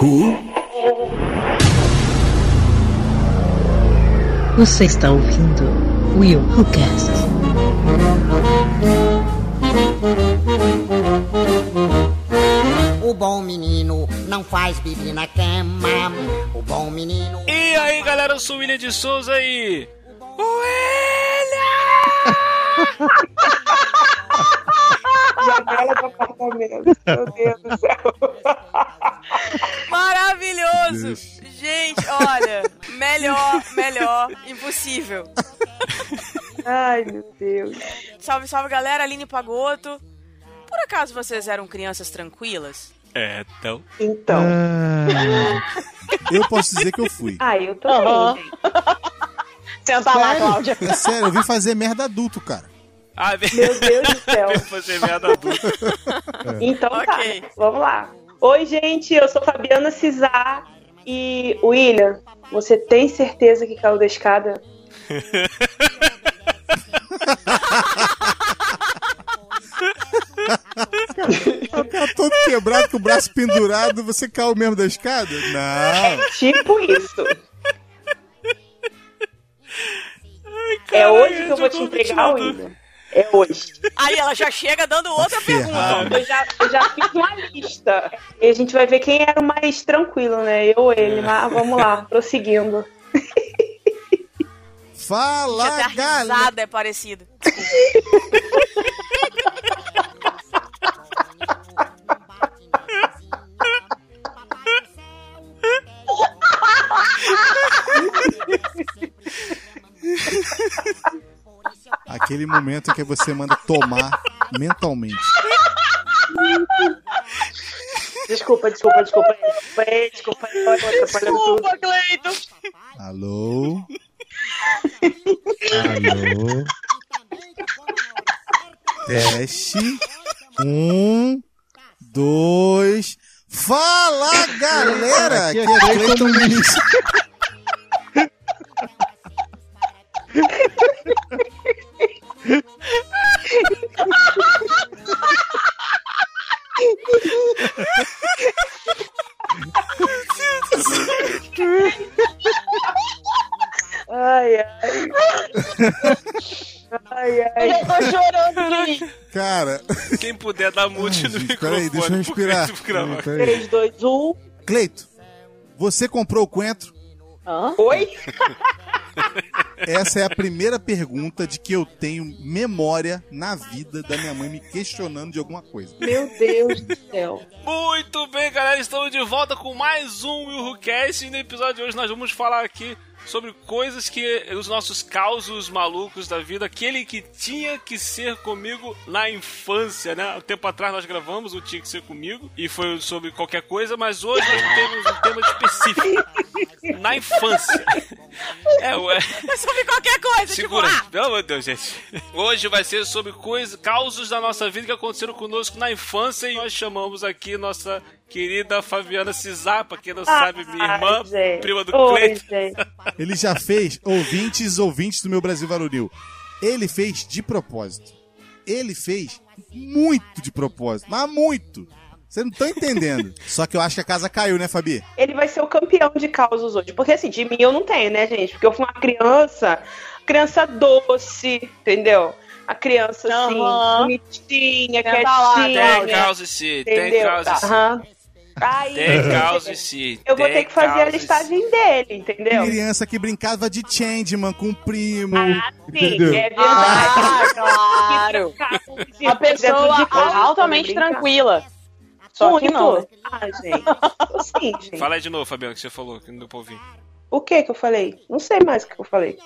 Who? Você está ouvindo Will Who Cast. O bom menino não faz bibi na cama. O bom menino. E aí, galera, eu sou o William de Souza e. William! Janela do apartamento. Ai, meu Deus. Salve, salve, galera, Aline Pagoto. Por acaso vocês eram crianças tranquilas? É, então. Então. Ah, eu posso dizer que eu fui. Ah, eu também, Aham. gente. Senta lá, Cláudia. É sério, eu vim fazer merda adulto, cara. Ah, Meu Deus do céu. fazer merda adulta. Então Ok. tá, vamos lá. Oi, gente, eu sou Fabiana Cisar e William, você tem certeza que caiu da escada? O cara todo quebrado, com o braço pendurado, você caiu mesmo da escada? Não. Tipo isso. é hoje que eu vou te entregar, William. É hoje. Aí ela já chega dando outra ferrado. pergunta. Eu já, eu já fiz uma lista. E a gente vai ver quem era o mais tranquilo, né? Eu ou ele. Mas vamos lá, prosseguindo. Fala, Até a galera. risada é parecida. Aquele momento em que você manda tomar mentalmente. Desculpa, desculpa, desculpa. Desculpa, desculpa. tudo. Desculpa, Cleiton. Alô? Alô? Teste. Um, dois. Fala, galera! Aqui é Cleiton Vinícius. Ai, ai. Ai, Eu ai. já tô chorando rir. Cara, Quem puder dar mute Ai, no gente, microfone. peraí, deixa eu respirar. gravar. Peraí. 3, 2, 1. Cleito, você comprou o coentro? Hã? Oi? Essa é a primeira pergunta de que eu tenho memória na vida da minha mãe me questionando de alguma coisa. Meu Deus do céu. Muito bem, galera, estamos de volta com mais um Will Who Cast e no episódio de hoje nós vamos falar aqui sobre coisas que os nossos causos malucos da vida, aquele que tinha que ser comigo na infância, né? Um tempo atrás nós gravamos o Tinha que Ser Comigo e foi sobre qualquer coisa, mas hoje nós temos um tema específico. Na infância. É, ué. É sobre qualquer coisa, Segura, tipo, ah, pelo amor de Deus, gente. Hoje vai ser sobre coisas, causos da nossa vida que aconteceram conosco na infância e nós chamamos aqui nossa querida Fabiana Cisar, pra quem não sabe, minha irmã, gente. prima do Oi, Cleiton. Ele já fez ouvintes, ouvintes do meu Brasil Varonil. Ele fez de propósito. Ele fez muito de propósito, mas muito. Você não tá entendendo. Só que eu acho que a casa caiu, né, Fabi? Ele vai ser o campeão de causos hoje. Porque assim, de mim eu não tenho, né, gente? Porque eu fui uma criança, criança doce, entendeu? A criança, assim, bonitinha, Senta lá, quietinha. Tem causa sim, tem entendeu? causa sim. Aham. Aí, sim. eu vou ter que fazer a listagem dele, entendeu? Criança que brincava de Changeman com o primo. Ah, sim, entendeu? é verdade. Ah, claro. Uma Uma pessoa altamente tranquila. Só que não. Ah, gente. Sim, gente. Fala aí de novo, Fabiano, que você falou, que não deu pra ouvir. O que que eu falei? Não sei mais o que eu falei.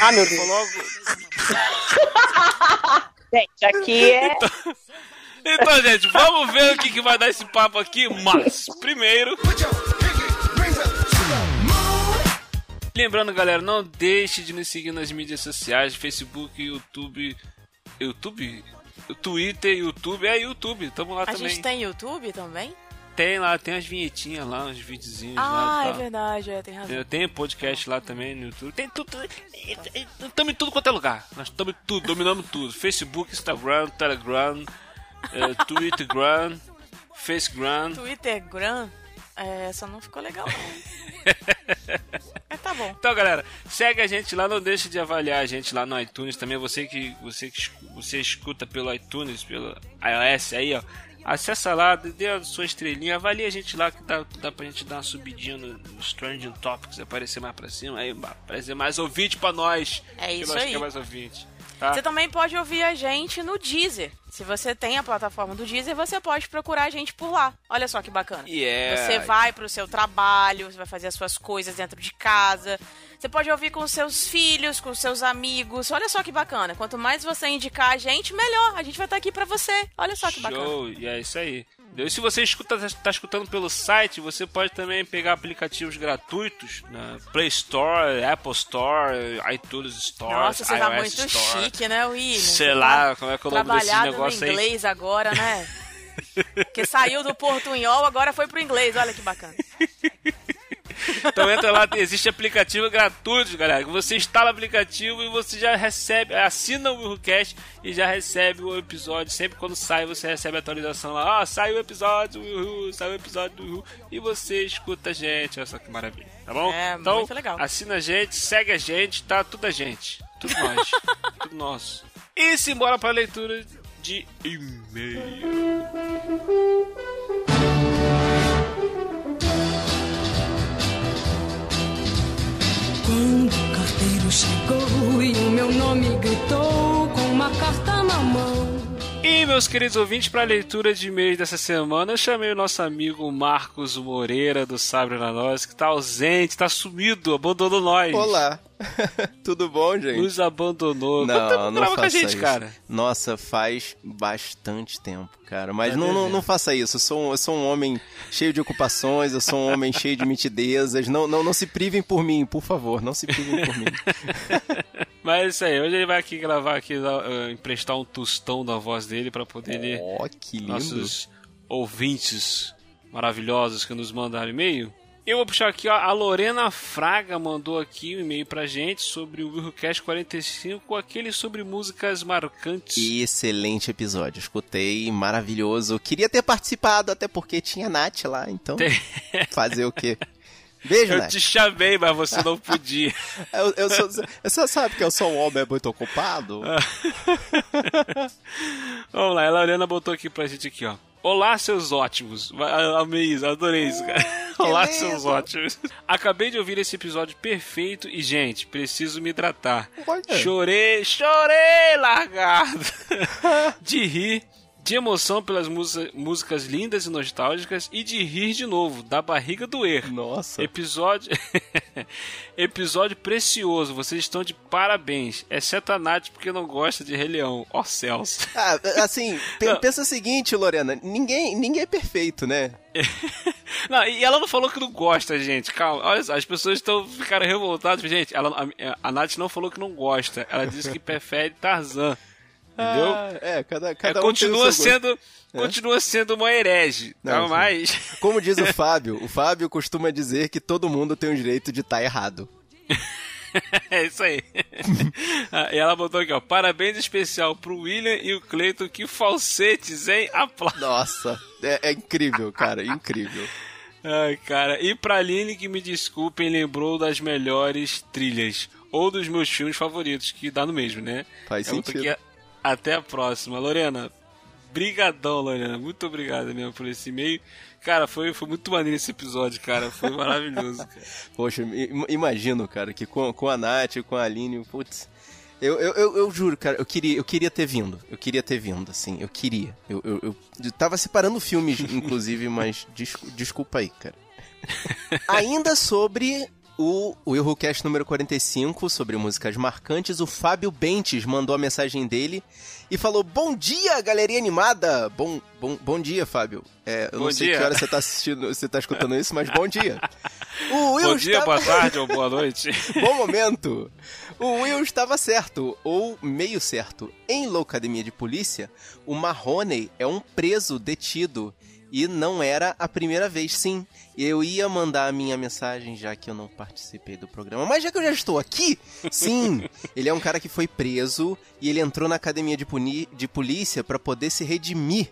Ah, meu Deus. Gente, aqui é. Então, gente, vamos ver o que, que vai dar esse papo aqui, mas primeiro. Lembrando, galera, não deixe de nos seguir nas mídias sociais, Facebook, YouTube, YouTube, Twitter, YouTube, é YouTube, tamo lá a também. gente tem YouTube também? Tem lá, tem as vinhetinhas lá, uns videozinhos Ah, lá. e é verdade, é, tem razão. Eu tenho podcast lá também no YouTube. Tem tudo. Estamos em tudo quanto é lugar. Nós estamos em tudo, dominamos tudo. Facebook, Instagram, Telegram, eh, Twittergram, Facegram. Twitter, Gram. É, essa não ficou legal, não. é, tá bom. Então, galera, segue a gente lá, não deixe de avaliar a gente lá no iTunes também. Você que você que você escuta pelo iTunes, pelo iOS aí, ó. Acessa lá, dê a sua estrelinha, avalie a gente lá que dá, dá pra gente dar uma subidinha no, no Strange Topics, aparecer mais pra cima, aí aparecer mais ouvinte pra nós. É isso que nós aí. quer mais ouvinte. Tá? Você também pode ouvir a gente no Deezer. Se você tem a plataforma do Deezer, você pode procurar a gente por lá. Olha só que bacana. Yeah. Você vai pro seu trabalho, você vai fazer as suas coisas dentro de casa. Você pode ouvir com seus filhos, com seus amigos. Olha só que bacana. Quanto mais você indicar a gente, melhor. A gente vai estar aqui pra você. Olha só que bacana. Show, e é isso aí. E se você escuta, tá escutando pelo site, você pode também pegar aplicativos gratuitos na Play Store, Apple Store, iTunes Store, Nossa, você iOS tá muito Store. chique, né, William? Sei Você lá, tá como é que é o nome desse negócio no aí. inglês agora, né? Porque saiu do portunhol, agora foi pro inglês. Olha que bacana. Então entra lá, existe aplicativo gratuito, galera. Você instala o aplicativo e você já recebe, assina o WilhoCast e já recebe o episódio. Sempre quando sai, você recebe a atualização lá. Ah, saiu o episódio do Wilhu, saiu o episódio do Wilhu. E você escuta a gente. Olha só que maravilha, tá bom? É, então, muito legal. assina a gente, segue a gente, tá? Tudo a gente. Tudo nós. tudo nosso. E simbora pra leitura de e-mail. O carteiro chegou e o meu nome gritou com uma carta na mão. E meus queridos ouvintes, para a leitura de e-mails dessa semana, eu chamei o nosso amigo Marcos Moreira do Sabre na Nós, que tá ausente, tá sumido, abandonou nós. Olá. Tudo bom, gente? Nos abandonou. Não, não grava faça com a gente, isso. cara? Nossa, faz bastante tempo, cara. Mas não, não, devendo. não faça isso. Eu sou, um, eu sou um homem cheio de ocupações, eu sou um homem cheio de mitidezas. Não, não, não se privem por mim, por favor. Não se privem por mim. Mas é isso aí, hoje ele vai aqui gravar aqui, eh, emprestar um tostão da voz dele para poder ler Ó, que lindo. nossos ouvintes maravilhosos que nos mandaram e-mail. Eu vou puxar aqui, ó, a Lorena Fraga mandou aqui um e-mail pra gente sobre o Willcast 45, aquele sobre músicas marcantes. Excelente episódio, escutei, maravilhoso. Queria ter participado, até porque tinha Nath lá, então fazer o quê? Beijo, Eu Nath. te chamei, mas você não podia. Eu, eu sou, você sabe que eu sou um homem muito ocupado? Vamos lá, a Lorena botou aqui pra gente aqui, ó. Olá, seus ótimos. Amei isso, adorei isso, cara. Olá, lindo. seus ótimos. Acabei de ouvir esse episódio perfeito e, gente, preciso me hidratar. Olha. Chorei, chorei, largado. de rir, de emoção pelas música- músicas lindas e nostálgicas e de rir de novo, da barriga doer. Nossa. Episódio. Episódio precioso, vocês estão de parabéns. Exceto a Nath, porque não gosta de Rei Leão. Ó céus. Ah, assim, pe- pensa o seguinte, Lorena, ninguém, ninguém é perfeito, né? Não, e ela não falou que não gosta, gente. Calma, olha só, as pessoas estão ficaram revoltadas. Gente, ela, a, a Nath não falou que não gosta. Ela disse que prefere Tarzan. Entendeu? Ah, é, cada, É, cada um tem o continua sendo. Continua sendo uma herege. Tá? Não, sim. Mas. Como diz o Fábio, o Fábio costuma dizer que todo mundo tem o direito de estar errado. É isso aí. Ah, e ela botou aqui, ó. Parabéns especial pro William e o Cleiton. Que falsetes, hein? Aplausos. Nossa, é, é incrível, cara, incrível. Ai, cara. E pra Aline, que me desculpem, lembrou das melhores trilhas. Ou dos meus filmes favoritos, que dá no mesmo, né? Faz Eu boto sentido. Até a próxima. Lorena, brigadão, Lorena. Muito obrigado mesmo por esse e-mail. Cara, foi, foi muito maneiro esse episódio, cara. Foi maravilhoso. cara. Poxa, im- imagino, cara, que com, com a Nath, com a Aline, putz. Eu, eu, eu, eu juro, cara, eu queria, eu queria ter vindo. Eu queria ter vindo, assim, eu queria. Eu, eu, eu, eu tava separando filmes, inclusive, mas descu- desculpa aí, cara. Ainda sobre o, Errocast número 45, sobre músicas marcantes, o Fábio Bentes mandou a mensagem dele e falou: Bom dia, galerinha animada! Bom, bom, bom dia, Fábio. É, eu Bom não sei dia. que hora você tá assistindo, você tá escutando isso, mas bom dia. O Will Bom dia, estava- boa tarde ou boa noite. Bom momento! O Will estava certo, ou meio certo. Em Loucademia de Polícia, o Marrone é um preso detido. E não era a primeira vez, sim. Eu ia mandar a minha mensagem já que eu não participei do programa. Mas já que eu já estou aqui, sim! Ele é um cara que foi preso e ele entrou na academia de, puni- de polícia para poder se redimir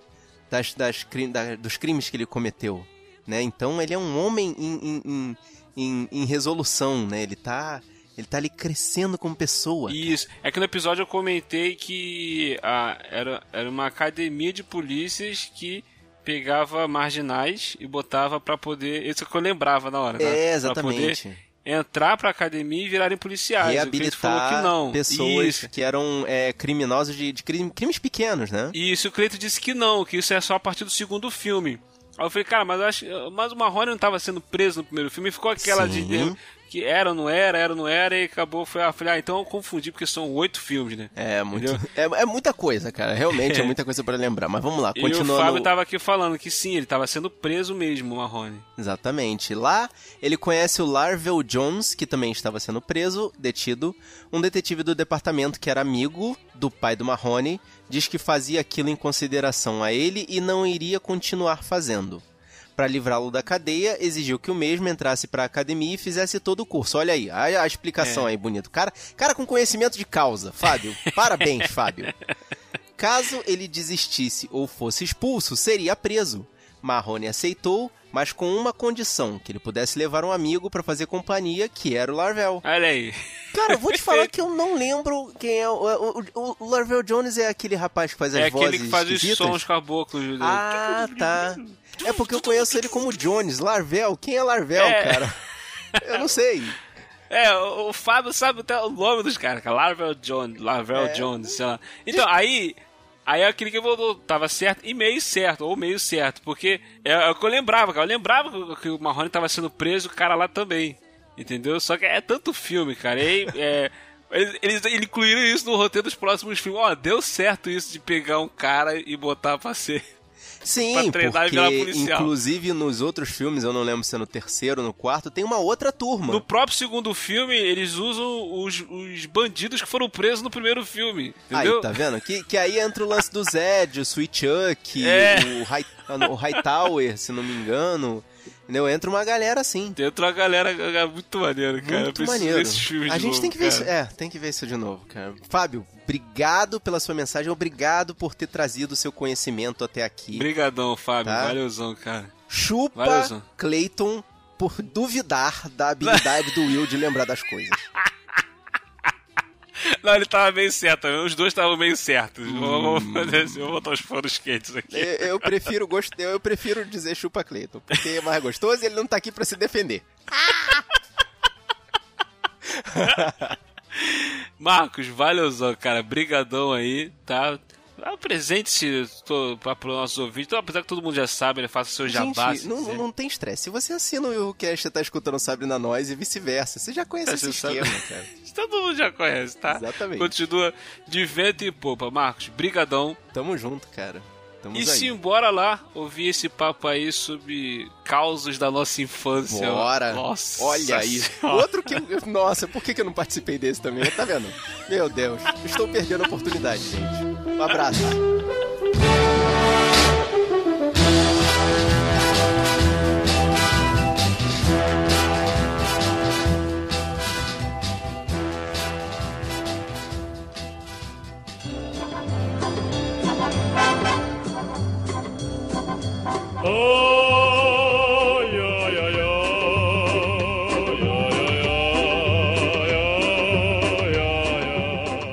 das, das da- dos crimes que ele cometeu. né? Então ele é um homem em, em, em, em, resolução, né? Ele tá ele tá ali crescendo como pessoa. Isso. É que no episódio eu comentei que ah, era, era uma academia de polícias que pegava marginais e botava pra poder. Isso que eu lembrava na hora, tá? É, Pra poder exatamente. entrar pra academia e virarem policiais. Falou que Reabilitar não. pessoas Isso. que eram é, criminosos de, de crime- crimes pequenos, né? Isso, o Cleito disse que não, que isso é só a partir do segundo filme. Aí eu falei, cara, mas eu acho. Mas o Marrone não estava sendo preso no primeiro filme e ficou aquela Sim. de. Que era ou não era, era ou não era, e acabou. Foi, ah, falei, ah, então eu confundi, porque são oito filmes, né? É, muito, é, é muita coisa, cara. Realmente é muita coisa pra lembrar. Mas vamos lá, E o continuando. Fábio tava aqui falando que sim, ele tava sendo preso mesmo, o Marrone. Exatamente. Lá ele conhece o Larvel Jones, que também estava sendo preso, detido. Um detetive do departamento que era amigo do pai do Marrone, diz que fazia aquilo em consideração a ele e não iria continuar fazendo. Para livrá-lo da cadeia, exigiu que o mesmo entrasse para a academia e fizesse todo o curso. Olha aí, a, a explicação É. aí, bonito. Cara, cara com conhecimento de causa. Fábio, parabéns, Fábio. Caso ele desistisse ou fosse expulso, seria preso. Marrone aceitou, mas com uma condição, que ele pudesse levar um amigo para fazer companhia, que era o Larvel. Olha aí. Cara, eu vou te falar que eu não lembro quem é. O, o, o- o Larvel Jones é aquele rapaz que faz as é vozes aquele que faz os esquisitas? sons caboclos. Ah, tá. É porque eu conheço ele como Jones. Larvel. Quem é Larvel, É. cara? Eu não sei. É, o, o Fábio sabe até o nome dos caras, cara. Larvel Jones, Larvel É. Jones, sei lá. Então, aí. Aí é aquele que voltou, tava certo e meio certo, ou meio certo, porque é, é o que eu lembrava, cara. Eu lembrava que, o Marrone tava sendo preso, o cara lá também. Entendeu? Só que é tanto filme, cara. E é, eles, eles incluíram isso no roteiro dos próximos filmes. Ó, deu certo isso de pegar um cara e botar pra ser. Sim, porque inclusive nos outros filmes, eu não lembro se é no terceiro ou no quarto, tem uma outra turma. No próprio segundo filme, eles usam os, os bandidos que foram presos no primeiro filme. Entendeu? Aí, tá vendo? Que, que aí entra o lance do Zed, o Sweet Chuck, É. o, High, o Hightower, se não me engano. Entendeu? Entra uma galera assim. Tem uma galera muito maneiro, cara. Muito maneiro. A gente novo, tem que ver cara. isso. É, tem que ver isso de novo, cara. Fábio, obrigado pela sua mensagem, obrigado por ter trazido o seu conhecimento até aqui. Obrigadão, Fábio. Tá? Valeuzão, cara. Chupa Valeuzão. Clayton por duvidar da habilidade do Will de lembrar das coisas. Não, ele tava meio certo. Os dois estavam meio certos. Vou, vou fazer assim, vou botar os foros quentes aqui. Eu, eu prefiro gost... eu prefiro dizer chupa Clayton, porque é mais gostoso e ele não tá aqui pra se defender. Marcos, valeuzão, cara. Brigadão aí, tá? Apresente-se para os nossos ouvintes. Então, apesar que todo mundo já sabe, ele faça seu jabá. Gente, não, não tem estresse. Se você assina o Willcast e tá escutando Sabrina Nós e vice-versa, você já conhece É, esse sabe. esquema, cara. Todo mundo já conhece, tá? Exatamente. Continua de vento e popa. Marcos, brigadão. Tamo junto, cara. Tamo E aí. sim, bora lá ouvir esse papo aí sobre causos da nossa infância. Bora. Nossa Olha aí. Senhora. Outro que. eu- Nossa, por que, que eu não participei desse também? Tá vendo? Meu Deus. Estou perdendo a oportunidade, gente. Um abraço.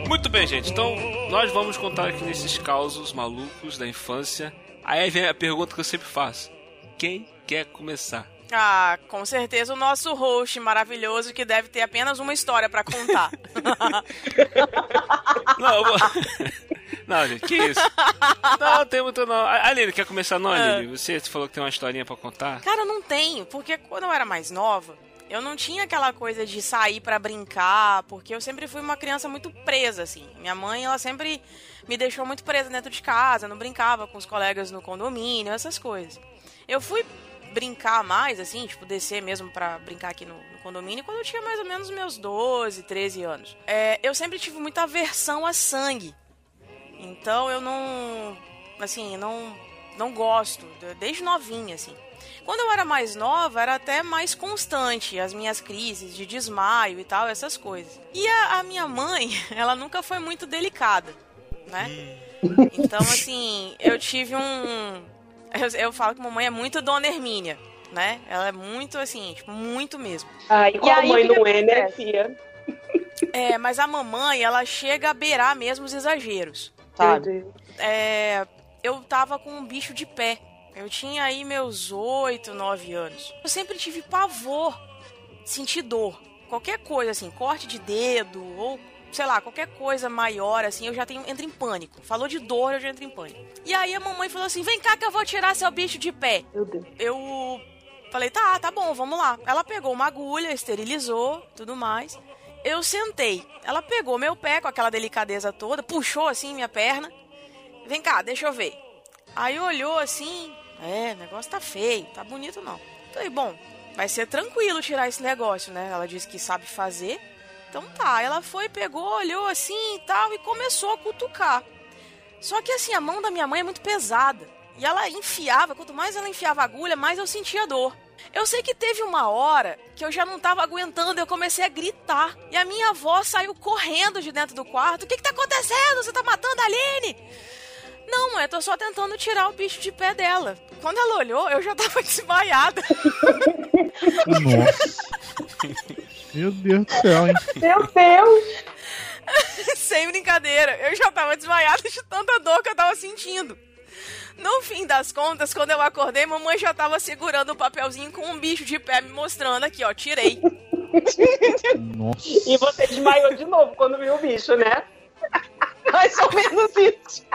Muito bem, gente. Então, nós vamos contar aqui nesses causos malucos da infância. Aí vem a pergunta que eu sempre faço: quem quer começar? Ah, com certeza o nosso host maravilhoso que deve ter apenas uma história pra contar. Não, vou... não, gente, que isso? Não, tem muito não. Aline, quer começar não, É. Aline? Você falou que tem uma historinha pra contar? Cara, eu não tenho, porque quando eu era mais nova, eu não tinha aquela coisa de sair pra brincar, porque eu sempre fui uma criança muito presa, assim. Minha mãe, ela sempre me deixou muito presa dentro de casa, não brincava com os colegas no condomínio, essas coisas. Eu fui brincar mais, assim, tipo, descer mesmo pra brincar aqui no, no condomínio, quando eu tinha mais ou menos meus 12, 13 anos. É, eu sempre tive muita aversão a sangue. Então eu não. Assim, não, não gosto, de- desde novinha, assim. Quando eu era mais nova, era até mais constante as minhas crises de desmaio e tal, essas coisas. E a, a minha mãe, ela nunca foi muito delicada, né? Então, assim, eu tive um. Eu, eu falo que mamãe é muito Dona Hermínia. né? Ela é muito assim, tipo, muito mesmo. Ai, E qual aí, mãe não é, né, filha? É, mas a mamãe, ela chega a beirar mesmo os exageros. Sabe? É, eu tava com um bicho de pé. Eu tinha aí meus 8, 9 anos. Eu sempre tive pavor, sentir dor. Qualquer coisa assim, corte de dedo ou sei lá, qualquer coisa maior assim, eu já tenho entro em pânico. Falou de dor, eu já entro em pânico. E aí a mamãe falou assim: "Vem cá que eu vou tirar seu bicho de pé". Meu Deus. Eu falei: "Tá, tá bom, vamos lá". Ela pegou uma agulha, esterilizou, tudo mais. Eu sentei. Ela pegou meu pé com aquela delicadeza toda, puxou assim minha perna. Vem cá, deixa eu ver. Aí olhou assim, é, o negócio tá feio, tá bonito não. Falei, bom, vai ser tranquilo tirar esse negócio, né? Ela disse que sabe fazer. Então tá, ela foi, pegou, olhou assim e tal e começou a cutucar. Só que assim, a mão da minha mãe é muito pesada. E ela enfiava, quanto mais ela enfiava a agulha, mais eu sentia dor. Eu sei que teve uma hora que eu já não tava aguentando, eu comecei a gritar. E a minha avó saiu correndo de dentro do quarto. O que que tá acontecendo? Você tá matando a Aline? Não, mãe, eu tô só tentando tirar o bicho de pé dela. Quando ela olhou, eu já tava desmaiada. Nossa. Meu Deus do céu, hein? Meu Deus! Sem brincadeira, eu já tava desmaiada de tanta dor que eu tava sentindo. No fim das contas, quando eu acordei, mamãe já tava segurando o papelzinho com um bicho de pé me mostrando aqui, ó, tirei. Nossa. E você desmaiou de novo quando viu o bicho, né? Mais ou menos isso.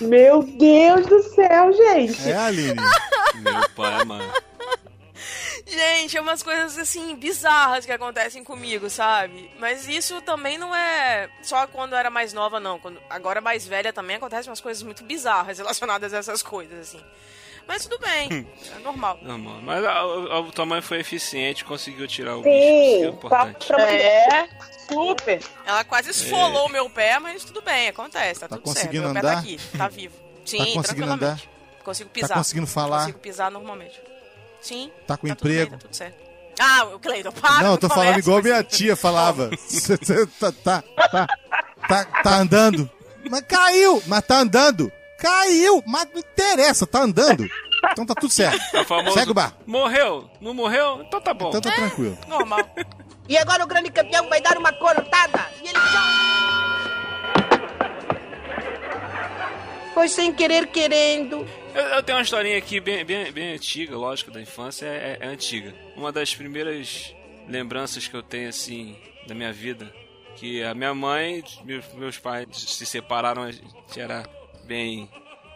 Meu Deus do céu, gente. É, Aline. Meu pai, mano. Gente, é umas coisas assim bizarras que acontecem comigo, sabe? Mas isso também não é só quando eu era mais nova, não. Quando agora mais velha também acontecem umas coisas muito bizarras relacionadas a essas coisas, assim. Mas tudo bem, é normal. Não, mano. Mas a, a, a tua mãe foi eficiente, conseguiu tirar o bicho. Que é Sim, importante. pra É, super. Ela quase esfolou o meu pé, mas tudo bem, acontece, tá, Tá tudo conseguindo certo. Meu pé andar? tá aqui, tá vivo. Sim, Tá conseguindo tranquilamente. Consigo pisar. Tá conseguindo falar? Consigo pisar normalmente. Sim. Tá com tudo bem, emprego? tá tudo certo. Ah, o Cleiton, para. Não, eu tô falando igual minha tia falava. Cê- cê tá, tá, tá, tá, tá andando. Mas caiu, mas tá andando. Caiu, mas não interessa, tá andando. Então tá tudo certo. É famoso, Segue o bar. Morreu? Não morreu? Então tá bom. Então tá tranquilo. Normal. E agora o grande campeão vai dar uma corotada. E ele Foi sem querer querendo. Eu, eu tenho uma historinha aqui bem, bem, bem antiga, lógico, da infância, é, é antiga. Uma das primeiras lembranças que eu tenho, assim, da minha vida, que a minha mãe, meus, meus pais se separaram, a gente era bem,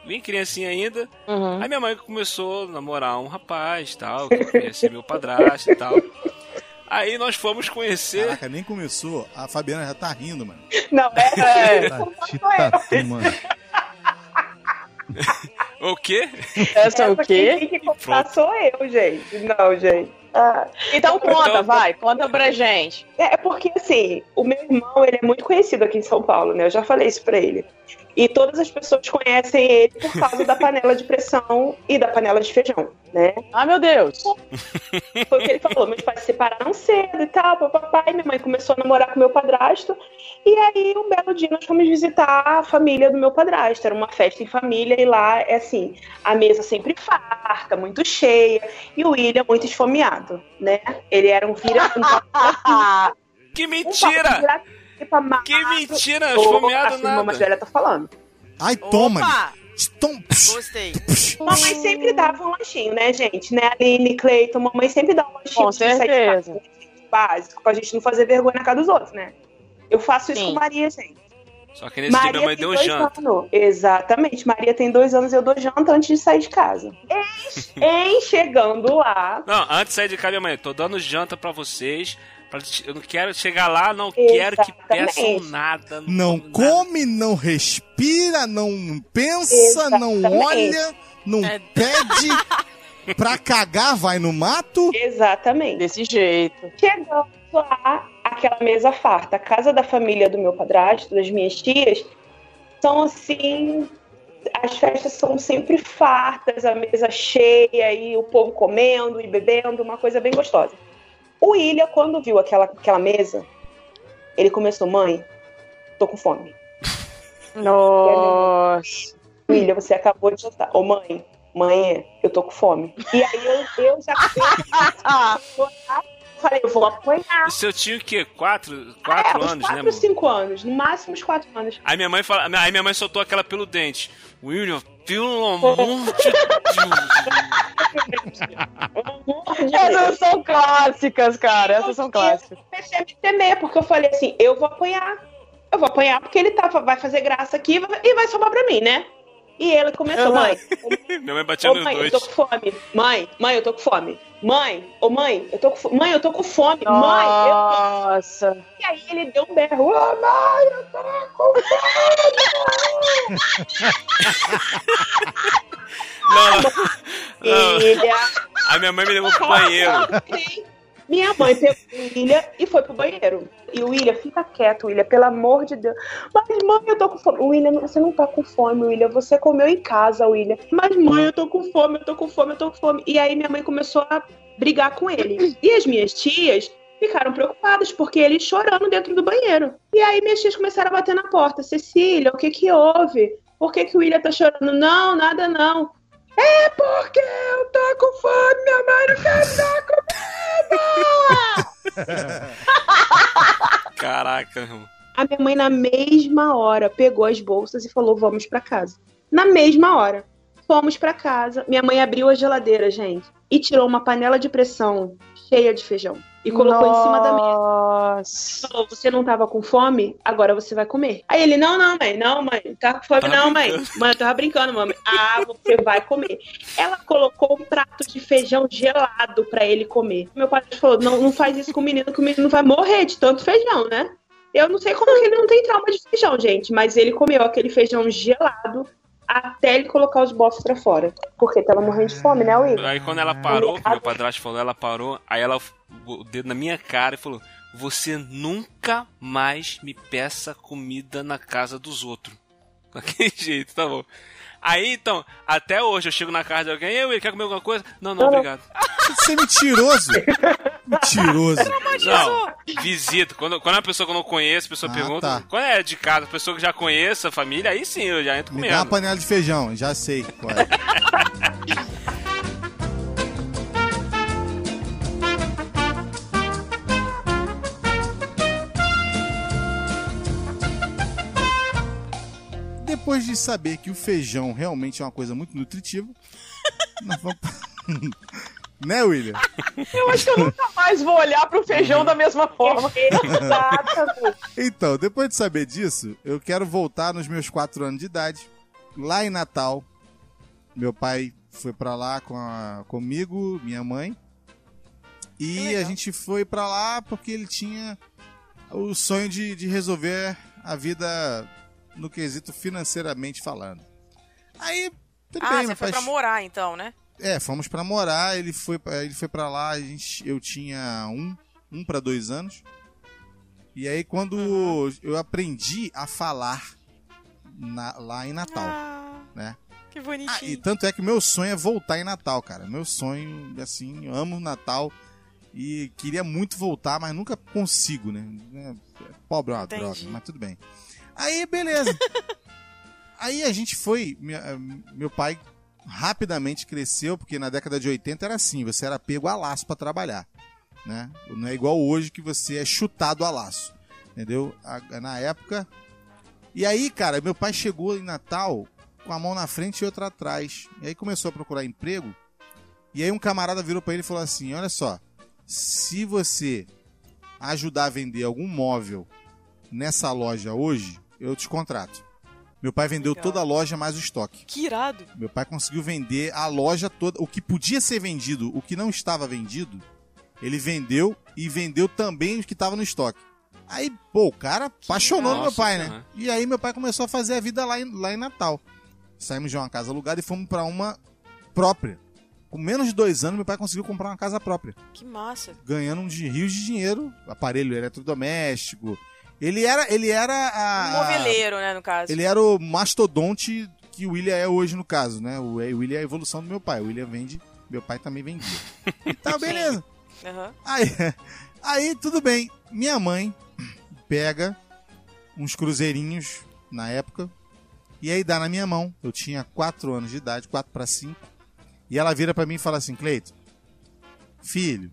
bem criancinha ainda. Uhum. Aí minha mãe começou a namorar um rapaz, tal, que ia ser meu padrasto e tal. Aí nós fomos conhecer... Caraca, nem começou. A Fabiana já tá rindo, mano. Não, é. Tati tatu, mano. O quê? Essa é o Essa quem quê? tem que contar sou eu, gente. Não, gente. Ah, Então conta, Então- vai, conta pra gente. É porque, assim, o meu irmão, ele é muito conhecido aqui em São Paulo, né? Eu já falei isso pra ele. E todas as pessoas conhecem ele por causa da panela de pressão e da panela de feijão, né? Ai, meu Deus. Foi o que ele falou. Meus pais se separaram cedo e tal, papai. Minha mãe começou a namorar com meu padrasto. E aí, um belo dia, nós fomos visitar a família do meu padrasto. Era uma festa em família e lá, é assim, a mesa sempre farta, muito cheia. E o William muito esfomeado, né? Ele era um vira... Um Que um mentira! vira- amado. Que mentira! Esfomeado a mais nada! velha tá falando. Ai, toma. Opa! Tom. Gostei. Mamãe sempre dava um lanchinho, né, gente? Né, Aline, Cleiton, mamãe sempre dá um lanchinho Com de sair de certeza. casa, básico, pra gente não fazer vergonha na cara dos outros, né? Eu faço isso Sim. com Maria, gente. Só que nesse dia minha mãe tem deu dois janta. anos. Exatamente. Maria tem dois anos e eu dou janta antes de sair de casa. Em, em chegando lá. Não, antes de sair de casa, minha mãe, tô dando janta pra vocês. Eu não quero chegar lá, não quero que peçam Exatamente. nada. Não nada. come, não respira, não pensa, não Exatamente. olha, não É. pede. Pra cagar, vai no mato. Exatamente. Desse jeito. Chegando lá, aquela mesa farta. A casa da família do meu padrasto, das minhas tias, são assim. As festas são sempre fartas, a mesa cheia e o povo comendo e bebendo, uma coisa bem gostosa. O William, quando viu aquela, aquela mesa, ele começou: Mãe, tô com fome. Nossa. William, você acabou de jantar. Ô, mãe, mãe, eu tô com fome. E aí eu, eu já falei, eu vou apanhar. O seu tio o quê? Quatro, É, quatro uns anos, quatro né, amor? cinco anos, no máximo uns quatro anos. Aí minha mãe fala, aí minha mãe soltou aquela pelo dente. William, pelo amor de Deus. Essas são clássicas, cara. Essas são clássicas. Eu comecei a me temer, porque eu falei assim, eu vou apanhar. Eu vou apanhar porque ele tá, vai fazer graça aqui e vai sobrar pra mim, né? E ele começou, Uhum. mãe, Minha mãe batia nos mãe, eu dois. tô com fome. Mãe, mãe, eu tô com fome. Mãe, ô mãe, eu tô com fome. Mãe, eu tô com fome. Mãe, eu. Nossa. E aí ele deu um berro. Ô, mãe, eu tô com Não, não. fome. Não. Filha. A minha mãe me levou pro banheiro. Minha mãe pegou o William e foi pro banheiro. E o William, fica quieto, William, pelo amor de Deus. Mas, mãe, eu tô com fome. William, você não tá com fome, William. Você comeu em casa, William. Mas, mãe, eu tô com fome, eu tô com fome, eu tô com fome. E aí minha mãe começou a brigar com ele. E as minhas tias ficaram preocupadas, porque ele chorando dentro do banheiro. E aí minhas tias começaram a bater na porta. Cecília, o que que houve? Por que que o William tá chorando? Não, nada não. É porque eu tô com fome, minha mãe não quer dar comida! Caraca, irmão. A minha mãe, na mesma hora, pegou as bolsas e falou: Vamos pra casa. Na mesma hora. Fomos pra casa. Minha mãe abriu a geladeira, gente, e tirou uma panela de pressão cheia de feijão. E colocou em cima da mesa. Nossa. Falou: Você não tava com fome? Agora você vai comer. Aí ele: Não, não, mãe. Não, mãe. Não tá com fome, Tava não, mãe. brincando. Mãe, eu tava brincando, mamãe. Ah, você vai comer. Ela colocou um prato de feijão gelado pra ele comer. Meu pai falou: Não, não faz isso com o menino, que o menino vai morrer de tanto feijão, né? Eu não sei como que ele não tem trauma de feijão, gente, mas ele comeu aquele feijão gelado até ele colocar os bofs pra fora. Porque tava morrendo de fome, né, Will? Aí quando ela parou, meu padrasto falou, ela parou, aí ela o dedo na minha cara e falou: Você nunca mais me peça comida na casa dos outros. Daquele jeito, tá bom. Aí então, até hoje eu chego na casa de alguém, eu, ele quer comer alguma coisa? Não, não, obrigado. Você é mentiroso. Mentiroso. Não, visita. Quando, quando é uma pessoa que eu não conheço, a pessoa Ah, pergunta. tá. Quando é de casa, a pessoa que já conheço, a família, aí sim eu já entro Me dá uma comendo. panela de feijão, já sei qual é. Depois de saber que o feijão realmente é uma coisa muito nutritiva, nós vamos... né, William? Eu acho que eu nunca mais vou olhar pro feijão da mesma forma. Então, depois de saber disso, eu quero voltar nos meus quatro anos de idade, lá em Natal. Meu pai foi pra lá com a- comigo, minha mãe. E a gente foi pra lá porque ele tinha o sonho de, de resolver a vida no quesito financeiramente falando. Aí, tudo Ah, bem, você meu foi pai. pra morar então, né? É, fomos pra morar, ele foi, pra- ele foi para lá, a gente, eu tinha um, um para dois anos. E aí quando eu aprendi a falar na- lá em Natal, Ah, né? que Ah, bonitinho. e tanto é que meu sonho é voltar em Natal, cara. Meu sonho, assim, amo Natal e queria muito voltar, mas nunca consigo, né? É, Pobre é uma Entendi. droga, mas tudo bem. Aí, beleza. aí a gente foi, minha- meu pai rapidamente cresceu, porque na década de 80 era assim, você era pego a laço pra trabalhar, né? Não é igual hoje que você é chutado a laço, entendeu? Na época... E aí, cara, meu pai chegou em Natal com a mão na frente e outra atrás. E aí começou a procurar emprego. E aí um camarada virou pra ele e falou assim: "Olha só, se você ajudar a vender algum móvel nessa loja hoje, eu te contrato." Meu pai vendeu Legal. toda a loja mais o estoque. Que irado. Meu pai conseguiu vender a loja toda, o que podia ser vendido, o que não estava vendido, ele vendeu e vendeu também o que estava no estoque. Aí, pô, o cara apaixonou no meu pai, né? aham. E aí meu pai começou a fazer a vida lá em, lá em Natal. Saímos de uma casa alugada e fomos pra uma própria. Com menos de dois anos, meu pai conseguiu comprar uma casa própria. Que massa. Ganhando um de rios de dinheiro, aparelho eletrodoméstico. Ele era, ele era a... Um moveleiro, né, no caso. Ele era o mastodonte que o William é hoje, no caso, né? O o William é a evolução do meu pai. O William vende, meu pai também vendia. Tá, beleza. Aham. Aí, aí, tudo bem. Minha mãe pega uns cruzeirinhos na época e aí dá na minha mão. Eu tinha 4 anos de idade, 4 para 5. E ela vira pra mim e fala assim, Cleito, filho,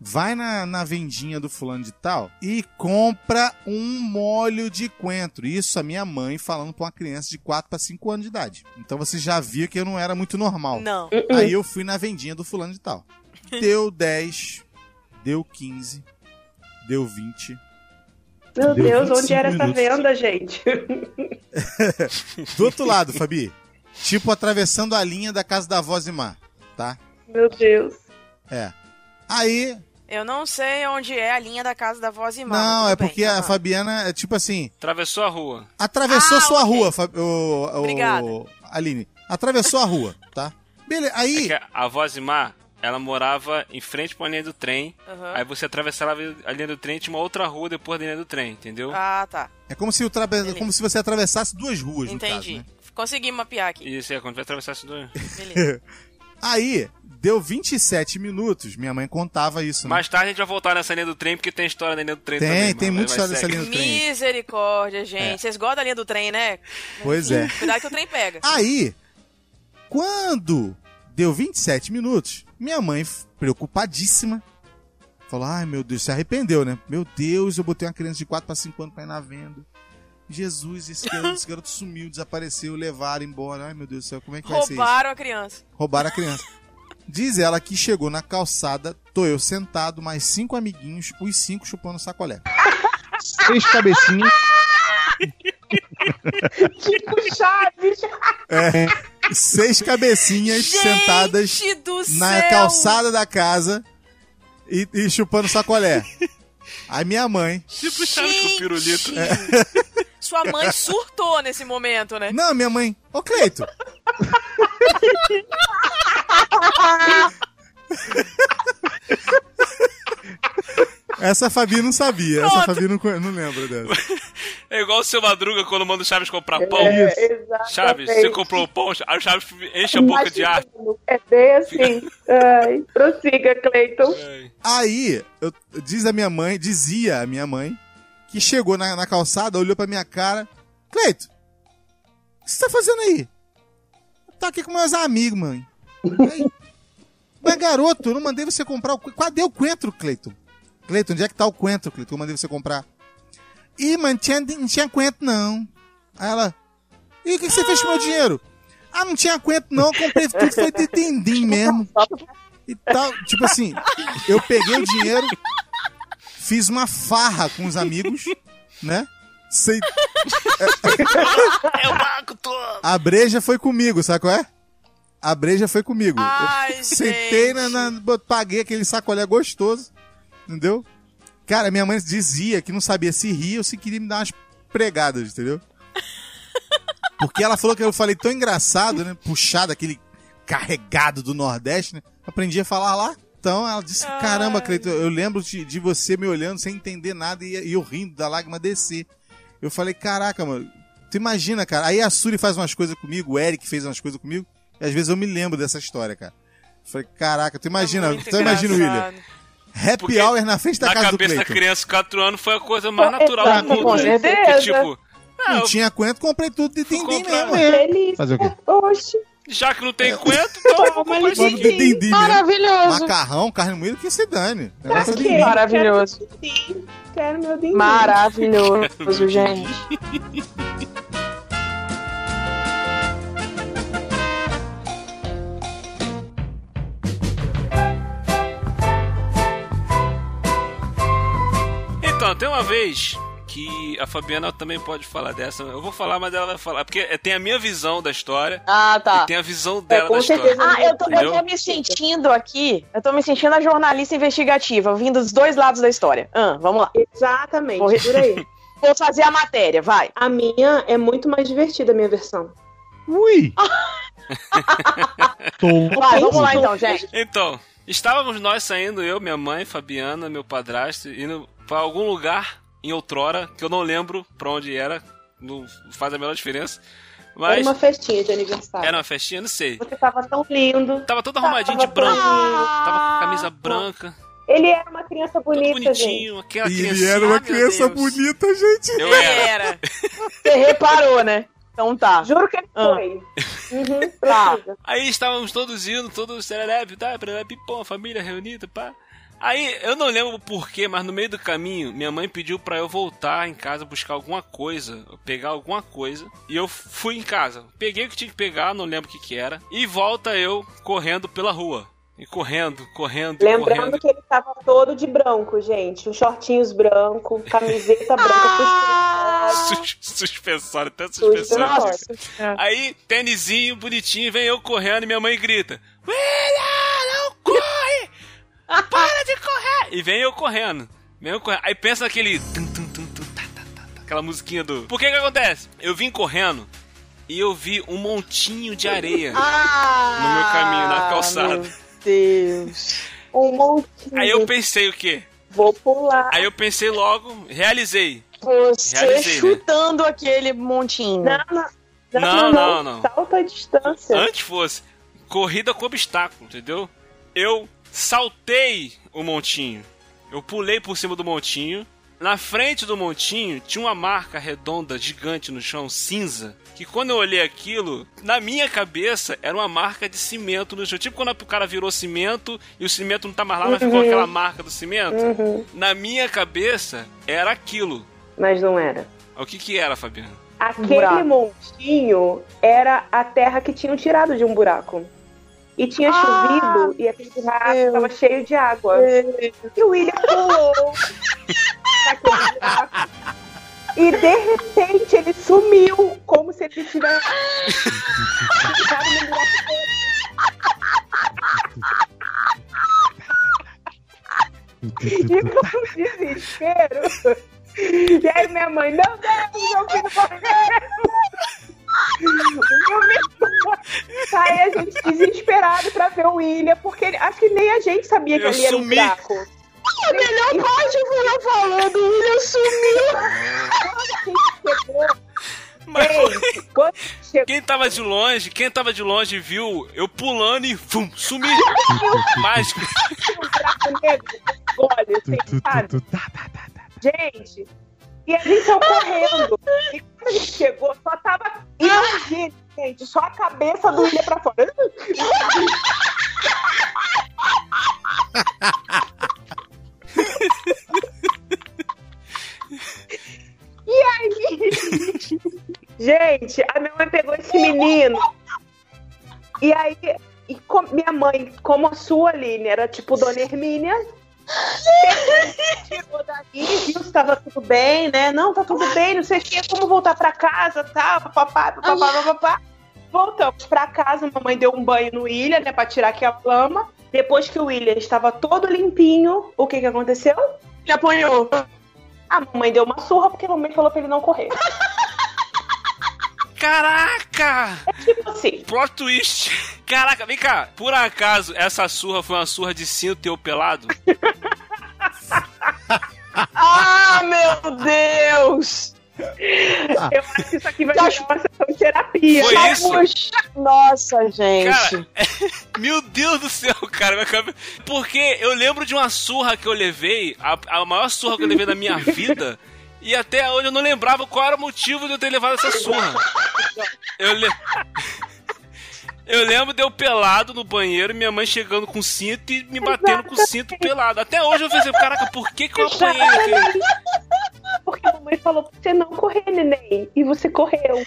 vai na, na vendinha do fulano de tal e compra um molho de coentro. Isso a minha mãe falando pra uma criança de 4 para 5 anos de idade. Então você já via que eu não era muito normal. Não. Aí eu fui na vendinha do fulano de tal. Deu 10, deu 15, deu 20. Meu Deu Deus, 25 onde era essa minutos. venda, gente? Do outro lado, Fabi. Tipo atravessando a linha da casa da avó Zimar, tá? Meu Deus. É. Aí. Eu não sei onde é a linha da casa da voz irmã. Não, é porque a Fabiana é tipo assim. Atravessou a rua. Atravessou Ah, sua ok. rua, Fab... o, o- Obrigada. Aline. Atravessou a rua, tá? Beleza. Aí. É que a avó Zimar, ela morava em frente pra linha do trem. Aham. Aí você atravessava a linha do trem e tinha uma outra rua depois da linha do trem, entendeu? Ah, tá. É como se, o tra- como se você atravessasse duas ruas, no caso, Entendi. né? Consegui mapear aqui. Isso é, quando vai atravessar esses dois. Beleza. Aí, deu 27 minutos. Minha mãe contava isso, né? Mais tarde a gente vai voltar nessa linha do trem, porque tem história da linha do trem Tem, também. tem mano. muita história dessa linha do trem. Misericórdia, gente. É. Vocês gostam da linha do trem, né? Pois é. Cuidado que o trem pega. Aí, quando deu 27 minutos, minha mãe, preocupadíssima, falou: Ai meu Deus, se arrependeu, né? Meu Deus, eu botei uma criança de 4 para 5 anos pra ir na venda. Jesus, esse garoto, esse garoto sumiu, desapareceu, levaram embora. Ai meu Deus do céu, como é que vai ser isso? Roubaram a criança. Roubaram a criança. Diz ela que chegou na calçada, tô eu sentado, mais cinco amiguinhos, os cinco chupando sacolé. Seis cabecinhas. Tipo Chaves. É, seis cabecinhas sentadas Gente do na céu! calçada da casa e, e chupando sacolé. Aí minha mãe. Tipo Chaves com pirulito. Sua mãe surtou nesse momento, né? Não, minha mãe. Ô, Cleito. Essa a Fabi não sabia. Essa a Fabi não, não lembra dessa. É igual o seu Madruga quando manda o Chaves comprar pão. É, Chaves, você comprou o pão, aí o Chaves enche a boca de ar. É bem assim. Ai, prossiga, Cleiton. Aí, eu- diz a minha mãe, dizia a minha mãe, que chegou na, na calçada, olhou pra minha cara. Cleito, o que você tá fazendo aí? Tá aqui com meus amigos, mãe. Mas garoto, eu não mandei você comprar o. Cadê o coentro, Cleiton? Cleiton, onde é que tá o coentro, Cleiton? Eu mandei você comprar. Ih, mas não tinha, não tinha coentro, não. Aí ela. E o que que você fez com o meu dinheiro? Ah, não tinha coentro, não. Eu comprei tudo, foi de tendim mesmo. E tal. Tipo assim, eu peguei o dinheiro, fiz uma farra com os amigos, né? Sei. É o banco todo. A breja foi comigo, sabe qual é? A breja foi comigo. Ai, eu sentei na, na- Paguei aquele sacolé gostoso. Entendeu? Cara, minha mãe dizia que não sabia se ria ou se queria me dar umas pregadas, entendeu? Porque ela falou que eu falei tão engraçado, né? Puxado, aquele carregado do Nordeste, né? Aprendi a falar lá. Então ela disse: Caramba, Cleiton, eu lembro de, de você me olhando sem entender nada e, e eu rindo da lágrima descer. Eu falei: Caraca, mano, tu imagina, cara. Aí a Suri faz umas coisas comigo, o Eric fez umas coisas comigo, e às vezes eu me lembro dessa história, cara. Eu falei: Caraca, tu imagina, muito tu imagina. William. Happy hour na frente da Na casa do cabeça da Cleiton. criança, 4 anos, foi a coisa mais natural Exato, do mundo. com né? certeza. Porque, tipo, Não tinha coentro, comprei tudo de dindim mesmo. Delícia. Fazer o quê? Oxe. Já que não tem coentro, então Toma, vamos de dindim mesmo. Maravilhoso. Macarrão, carne moída, que se dane. É Pra quê? Maravilhoso. Quero. Quero meu dindim. Maravilhoso, gente. Então, tem uma vez que a Fabiana também pode falar dessa. Eu vou falar, mas ela vai falar. Porque tem a minha visão da história Ah, tá. e tem a visão dela com da história. certeza. Ah, eu tô, eu tô me sentindo aqui. Eu tô me sentindo a jornalista investigativa, vindo dos dois lados da história. Ah, vamos lá. Exatamente, Vou- por aí. Vou fazer a matéria, vai. A minha é muito mais divertida, a minha versão. Ui! Tô Vai, vamos lá então, gente. Então, estávamos nós saindo, eu, minha mãe, Fabiana, meu padrasto, indo pra algum lugar em outrora, que eu não lembro pra onde era, não faz a menor diferença. Era Mas uma festinha de aniversário. era uma festinha, não sei. Você tava tão lindo. Tava todo arrumadinho de Tava branco, tão- tava com camisa branca, Ele era uma criança todo bonita, gente. bonitinho, aquela E criança. ele era uma Ah, criança Deus. bonita, gente. Eu era. Era. Você reparou, né? Então tá. Juro que ele Ah. foi. Uhum, Tá. Aí estávamos todos indo, todos serelepe, tá? Serelepe, pô, família reunida, pá. Aí, eu não lembro o porquê, mas no meio do caminho, minha mãe pediu pra eu voltar em casa buscar alguma coisa, pegar alguma coisa, e eu fui em casa. Peguei o que tinha que pegar, não lembro o que que era, e volta eu correndo pela rua. E correndo, correndo, Lembrando correndo. que ele tava todo de branco, gente. Os shortinhos branco, camiseta branca, Sus- Suspensório, até suspensório. Nossa. Aí, tênisinho, bonitinho, vem eu correndo e minha mãe grita: William! Para de correr! E vem eu correndo. Vem eu correndo. Aí pensa naquele. tá, tá, tá, aquela musiquinha do. Por que que acontece? Eu vim correndo e eu vi um montinho de areia Ah, no meu caminho, na calçada. Meu Deus. Um montinho. Aí eu pensei o quê? Vou pular. Aí eu pensei logo, realizei. Você Realizei, né? chutando aquele montinho. Não, não, não, Não, não, não. Salto à distância. Antes fosse corrida com obstáculo, entendeu? Eu saltei o montinho. Eu pulei por cima do montinho. Na frente do montinho tinha uma marca redonda gigante no chão, cinza. Que quando eu olhei aquilo, na minha cabeça era uma marca de cimento no chão. Tipo quando o cara virou cimento e o cimento não tá mais lá, mas ficou aquela marca do cimento. Uhum. Na minha cabeça era aquilo. Mas não era. O que que era, Fabiano? Aquele buraco. montinho era a terra que tinham tirado de um buraco. E tinha Ah, chovido e aquele buraco Deus. estava cheio de água. E o William pulou naquele buraco. E de repente ele sumiu, como se ele tivesse ficado no buraco E com desespero. E aí minha mãe, meu Deus, meu filho morreu! Gente desesperado pra ver o William, porque ele- acho que nem a gente sabia que Eu ali era um sumi. buraco. A melhor parte foi eu falando, o William sumiu. Mas chegou Quem tava de longe, quem tava de longe viu eu pulando e fum, sumi. Mágico. um olha, assim, sabe? Gente, e a gente saiu correndo. E quando a gente chegou, só tava. Imagina, gente, só a cabeça do William pra fora. E aí, gente, a minha mãe pegou esse menino. E aí, e com- minha mãe, como a sua, Aline, era tipo Dona Hermínia, chegou dali, viu se tava tudo bem, né? Não, tá tudo bem, não sei o que, como voltar pra casa, tá? Papapá, papapá, papapá. Voltamos pra casa, a mamãe deu um banho no William, né, pra tirar aquela lama. Depois que o William estava todo limpinho, o que que aconteceu? Ele apanhou. A mamãe deu uma surra porque a mamãe falou pra ele não correr. Caraca! Tipo assim, Plot twist. Caraca, vem cá. Por acaso, essa surra foi uma surra de cinto teu pelado? Ah, meu Deus! eu acho que isso aqui vai virar uma sessão de terapia. Foi Já isso? Nossa, gente. Cara, meu Deus do céu, cara. Porque eu lembro de uma surra que eu levei, a, a maior surra que eu levei na minha vida, e até hoje eu não lembrava qual era o motivo de eu ter levado essa surra. Eu, le... eu lembro de eu pelado no banheiro, minha mãe chegando com cinto e me batendo com cinto pelado. Até hoje eu pensei, caraca, por que, que eu apanhei naquele... Porque a mamãe falou pra você não correr, neném. E você correu.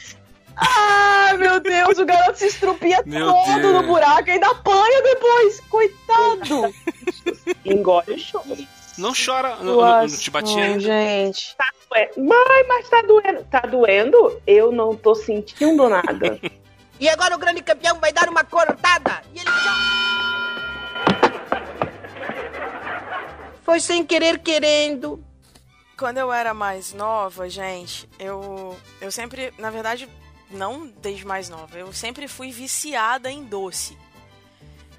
Ai, meu Deus, o garoto se estrupia Meu todo Deus. no buraco e ainda apanha depois. Coitado. Engole o choro. Não chora, não, não- não te bati Ai, ainda. gente. Ué, Mãe, mas tá doendo. Tá doendo? Eu não tô sentindo nada. E agora o grande campeão vai dar uma corotada. E ele já... Foi sem querer querendo. Quando eu era mais nova, gente, eu, eu sempre, na verdade, não desde mais nova, eu sempre fui viciada em doce.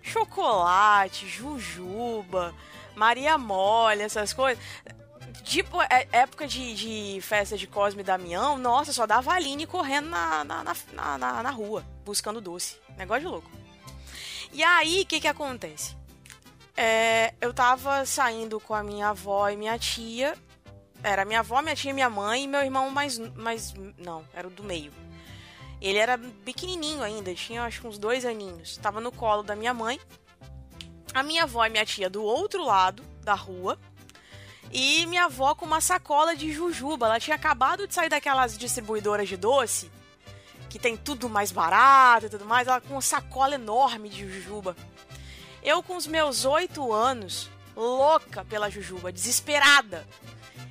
Chocolate, jujuba, Maria Mole, essas coisas. Tipo, é- época de, de festa de Cosme e Damião, nossa, só dava Aline correndo na, na, na, na- na- rua, buscando doce. Negócio de louco. E aí, o que que acontece? É, eu tava saindo com a minha avó e minha tia. Era minha avó, minha tia, minha mãe e meu irmão mais. mais não, era o do meio. Ele era pequenininho ainda, tinha acho uns dois aninhos. Tava no colo da minha mãe. A minha avó e minha tia do outro lado da rua. E minha avó com uma sacola de jujuba. Ela tinha acabado de sair daquelas distribuidoras de doce, que tem tudo mais barato e tudo mais. Ela com uma sacola enorme de jujuba. Eu, com os meus oito anos, louca pela jujuba, desesperada.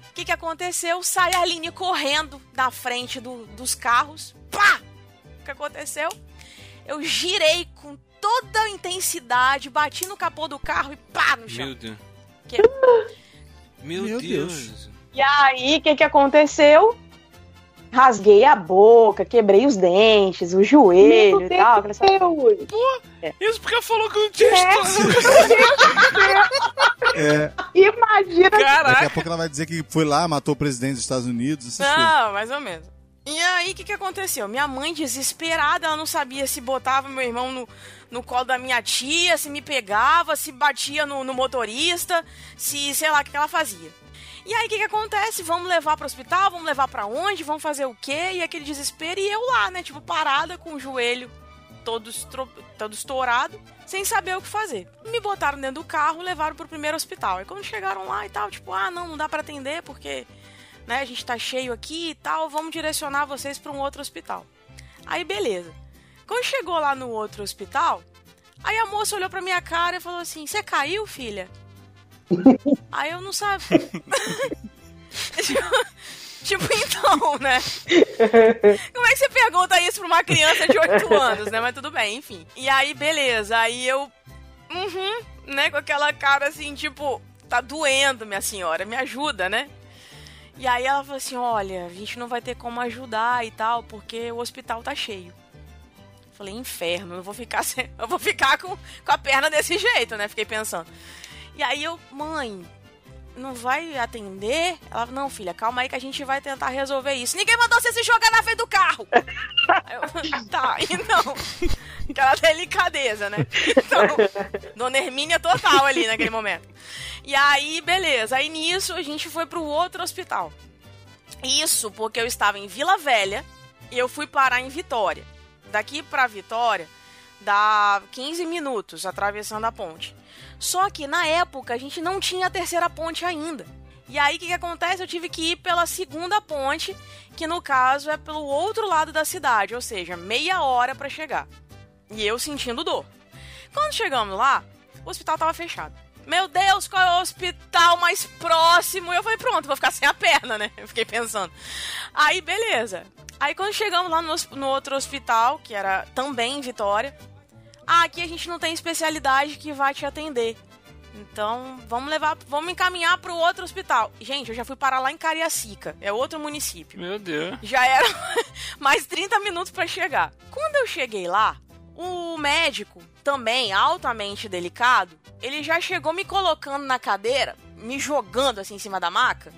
O que, que aconteceu? Sai a Aline correndo da frente do- dos carros. Pá! O que aconteceu? Eu girei com toda a intensidade, bati no capô do carro e pá no chão. Meu Deus. Que- Meu, Meu Deus. E aí, o que, que aconteceu? Rasguei a boca, quebrei os dentes, o joelho Meu e tal. aquela- Deus. Isso porque falou que não tinha É. história. É, Imagina. daqui a Caraca. pouco ela vai dizer que foi lá, matou o presidente dos Estados Unidos, essas coisas. Não, mais ou menos. E aí, o que, que aconteceu? Minha mãe, desesperada, ela não sabia se botava meu irmão no, no colo da minha tia, se me pegava, se batia no, no motorista, se sei lá o que, que ela fazia. E aí, o que, que acontece? Vamos levar pro hospital? Vamos levar pra onde? Vamos fazer o quê? E aquele desespero, e eu lá, né? Tipo, parada com o joelho todo, estro... todo estourado, sem saber o que fazer. Me botaram dentro do carro, levaram pro primeiro hospital. Aí quando chegaram lá e tal, tipo, ah, não, não dá pra atender porque né, a gente tá cheio aqui e tal, vamos direcionar vocês pra um outro hospital. Aí beleza. Quando chegou lá no outro hospital, aí a moça olhou pra minha cara e falou assim: "Você caiu, filha?" aí eu não sabia. tipo, então, né? Como é que você pergunta isso pra uma criança de 8 anos, né? Mas tudo bem, enfim. E aí, beleza. Aí eu. Uhum, né? Com aquela cara assim, tipo, tá doendo, minha senhora, me ajuda, né? E aí ela falou assim: olha, a gente não vai ter como ajudar e tal, porque o hospital tá cheio. Falei, inferno, eu vou ficar sem... eu vou ficar com, com a perna desse jeito, né? Fiquei pensando. E aí eu, mãe, não vai atender? Ela, não, filha, calma aí que a gente vai tentar resolver isso. Ninguém mandou você se jogar na frente do carro. Eu, tá, então. Aquela delicadeza, né? Então, Dona Hermínia total ali naquele momento. E aí, beleza. Aí nisso a gente foi pro outro hospital. Isso porque eu estava em Vila Velha e eu fui parar em Vitória. Daqui pra Vitória dá 15 minutos atravessando a ponte. Só que na época a gente não tinha a terceira ponte ainda. E aí o que, que acontece? Eu tive que ir pela segunda ponte, que no caso é pelo outro lado da cidade, ou seja, meia hora pra chegar. E eu sentindo dor. Quando chegamos lá, o hospital tava fechado. Meu Deus, qual é o hospital mais próximo? Eu falei, pronto, vou ficar sem a perna, né? Eu fiquei pensando. Aí, beleza. Aí quando chegamos lá no, no outro hospital, que era também em Vitória, ah, aqui a gente não tem especialidade que vai te atender. Então, vamos levar, vamos encaminhar pro outro hospital. Gente, eu já fui parar lá em Cariacica, é outro município. Meu Deus. Já era mais 30 minutos pra chegar. Quando eu cheguei lá, o médico, também altamente delicado, ele já chegou me colocando na cadeira, me jogando assim em cima da maca.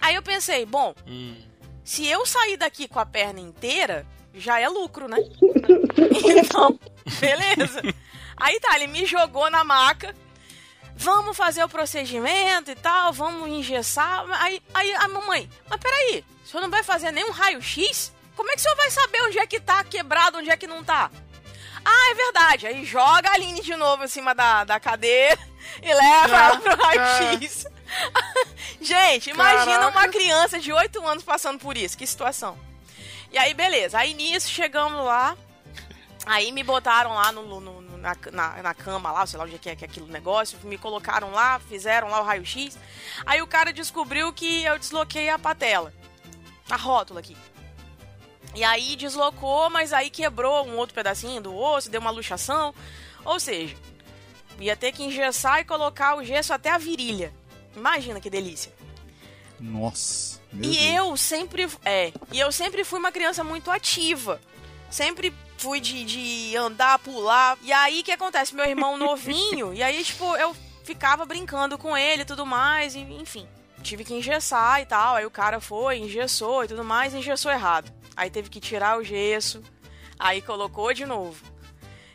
Aí eu pensei, bom, Hum. se eu sair daqui com a perna inteira, já é lucro, né? então, beleza. Aí tá, ele me jogou na maca. Vamos fazer o procedimento e tal, vamos engessar. Aí, aí a mamãe, mas peraí, o senhor não vai fazer nenhum raio-x? Como é que o senhor vai saber onde é que tá quebrado, onde é que não tá? Ah, é verdade. Aí joga a Aline de novo em cima da, da cadeira e leva ela pro raio-x. Gente, imagina Caraca. uma criança de 8 anos passando por isso. Que situação. E aí, beleza. Aí nisso, chegamos lá. Aí me botaram lá no, no- no- na, na, na cama lá, sei lá onde é que é que é aquele negócio. Me colocaram lá, fizeram lá o raio-x. Aí o cara descobriu que eu desloquei a patela. A rótula aqui. E aí deslocou, mas aí quebrou um outro pedacinho do osso, deu uma luxação. Ou seja, ia ter que engessar e colocar o gesso até a virilha. Imagina que delícia. Nossa. Meu E Deus. eu sempre. É. E eu sempre fui uma criança muito ativa. Sempre fui de, de andar, pular. E aí o que acontece? Meu irmão novinho, e aí, tipo, eu ficava brincando com ele e tudo mais, e, enfim. Tive que engessar e tal. Aí o cara foi, engessou e tudo mais, e engessou errado. Aí teve que tirar o gesso, aí colocou de novo.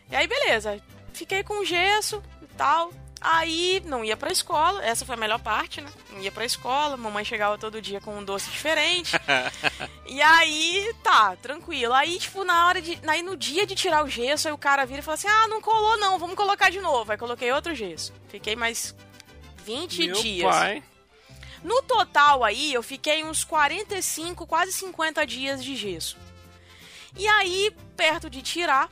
E aí, beleza. Fiquei com gesso e tal. Aí não ia pra escola, essa foi a melhor parte, né? Não ia pra escola, mamãe chegava todo dia com um doce diferente. e aí, tá, tranquilo. Aí, tipo, na hora de. Aí no dia de tirar o gesso, aí o cara vira e fala assim: ah, não colou não, vamos colocar de novo. Aí coloquei outro gesso. Fiquei mais 20 Meu dias. pai. No total aí, eu fiquei uns 45, quase 50 dias de gesso. E aí, perto de tirar,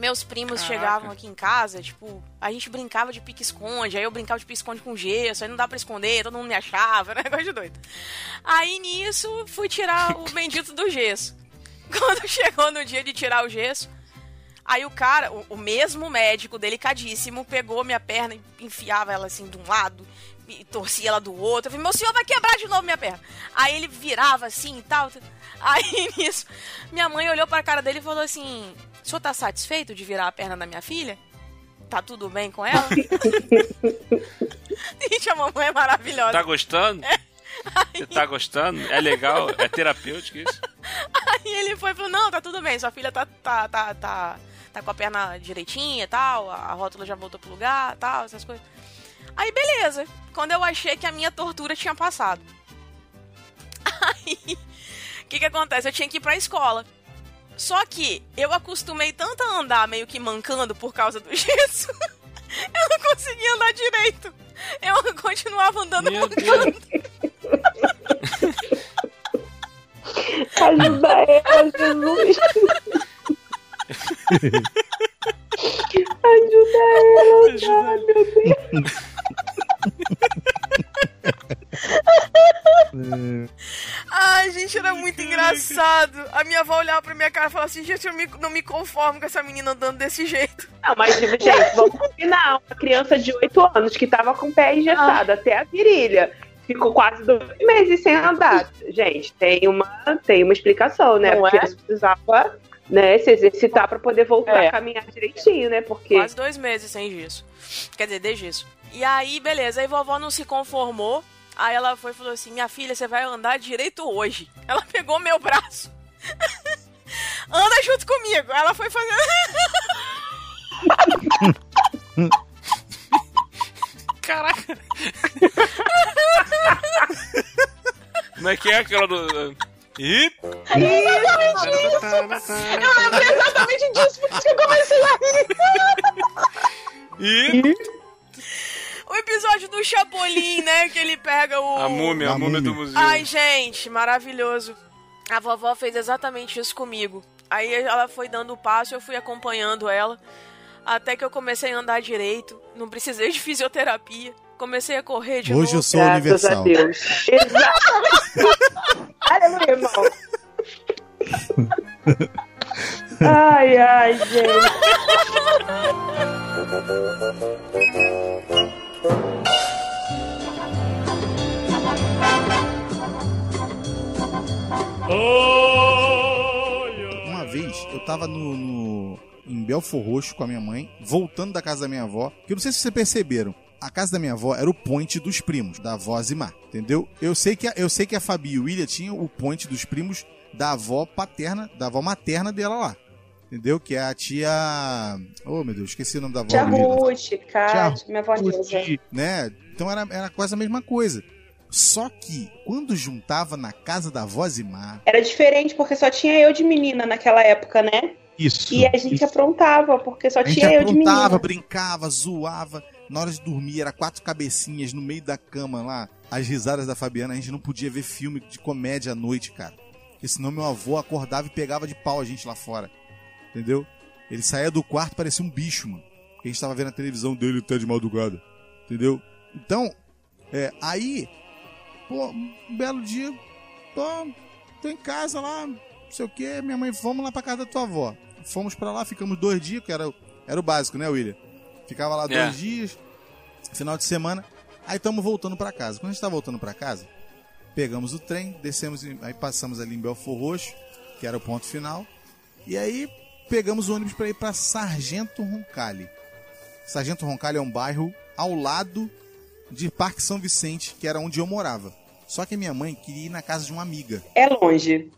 meus primos Caraca. chegavam aqui em casa, tipo, a gente brincava de pique-esconde, aí eu brincava de pique-esconde com gesso, aí não dá pra esconder, todo mundo me achava, era negócio de doido. Aí nisso, fui tirar o bendito do gesso. Quando chegou no dia de tirar o gesso, Aí o cara, o, o mesmo médico, delicadíssimo, pegou minha perna e enfiava ela assim de um lado e torcia ela do outro. Eu falei, meu senhor vai quebrar de novo minha perna. Aí ele virava assim e tal. Aí nisso, minha mãe olhou pra cara dele e falou assim: O senhor tá satisfeito de virar a perna da minha filha? Tá tudo bem com ela? Gente, a mamãe é maravilhosa. Tá gostando? Você tá gostando? É legal? É terapêutico isso? Aí ele foi e falou: Não, tá tudo bem, sua filha tá, tá, tá, tá, tá com a perna direitinha e tal, a rótula já voltou pro lugar tal, essas coisas. Aí beleza, quando eu achei que a minha tortura tinha passado. Aí, o que que acontece? Eu tinha que ir pra escola. Só que eu acostumei tanto a andar meio que mancando por causa do gesso, eu não conseguia andar direito. Eu continuava andando Meu mancando. Ajuda ela, Jesus. Ajuda ela, cara, meu Deus. Ai, gente, era muito engraçado. A minha avó olhava pra minha cara e falava assim: gente, eu me- não me conformo com essa menina andando desse jeito. Não, mas, gente, vamos combinar. Uma criança de 8 anos que tava com o pé engessado até a virilha. Ficou quase dois meses sem andar. Gente, tem uma, tem uma explicação, né? Não Porque é? ela precisava né, se exercitar pra poder voltar É. a caminhar direitinho, né? Porque Quase dois meses sem gesso. Quer dizer, de gesso. E aí, beleza. Aí vovó não se conformou. Aí ela foi e falou assim: Minha filha, você vai andar direito hoje. Ela pegou meu braço. Anda junto comigo. Ela foi fazer. Caraca! Como é que é aquela do. Ih! Eu lembrei exatamente disso, por isso que eu comecei a rir. Ih! Episódio do Chapolin, né? Que ele pega o. A múmia, a, A múmia do museu. Ai, gente, maravilhoso. A vovó fez exatamente isso comigo. Aí ela foi dando o passo, eu fui acompanhando ela. Até que eu comecei a andar direito. Não precisei de fisioterapia. Comecei a correr de Hoje eu novo. sou graças universal. a Deus. Exatamente. Aleluia, irmão. Ai, ai, gente. Uma vez eu tava no, no- em Belfor Roxo com a minha mãe, voltando da casa da minha avó, que eu não sei se vocês perceberam. A casa da minha avó era o point dos primos, da avó Zimar, entendeu? Eu sei que a, eu sei que a Fabi e o William tinham o point dos primos da avó paterna, da avó materna dela lá. Entendeu? Que é a tia. Oh, meu Deus, esqueci o nome da avó. Tia. Ruth, Kátia, minha avó. Curti. né? Então era, era quase a mesma coisa. Só que, quando juntava na casa da avó Zimar, Era diferente porque só tinha eu de menina naquela época, né? Isso. E a gente isso. aprontava, porque só a tinha eu de aprontava, menina. brincava, zoava. Na hora de dormir, era quatro cabecinhas no meio da cama lá. As risadas da Fabiana, a gente não podia ver filme de comédia à noite, cara. Porque senão meu avô acordava e pegava de pau a gente lá fora. Entendeu? Ele saía do quarto, parecia um bicho, mano. Porque a gente tava vendo a televisão dele até de madrugada. Entendeu? Então, é, aí, pô, um belo dia, tô, tô em casa lá, não sei o que, minha mãe, vamos lá pra casa da tua avó. Fomos pra lá, ficamos dois dias, que era, o- era o básico, né, William? Ficava lá É. dois dias, final de semana, aí estamos voltando pra casa. Quando a gente tá voltando pra casa, pegamos o trem, descemos, em- aí passamos ali em Belfor Roxo, que era o ponto final, e aí pegamos o ônibus pra ir pra Sargento Roncalli. Sargento Roncalli é um bairro ao lado de Parque São Vicente, que era onde eu morava. Só que a minha mãe queria ir na casa de uma amiga. É longe.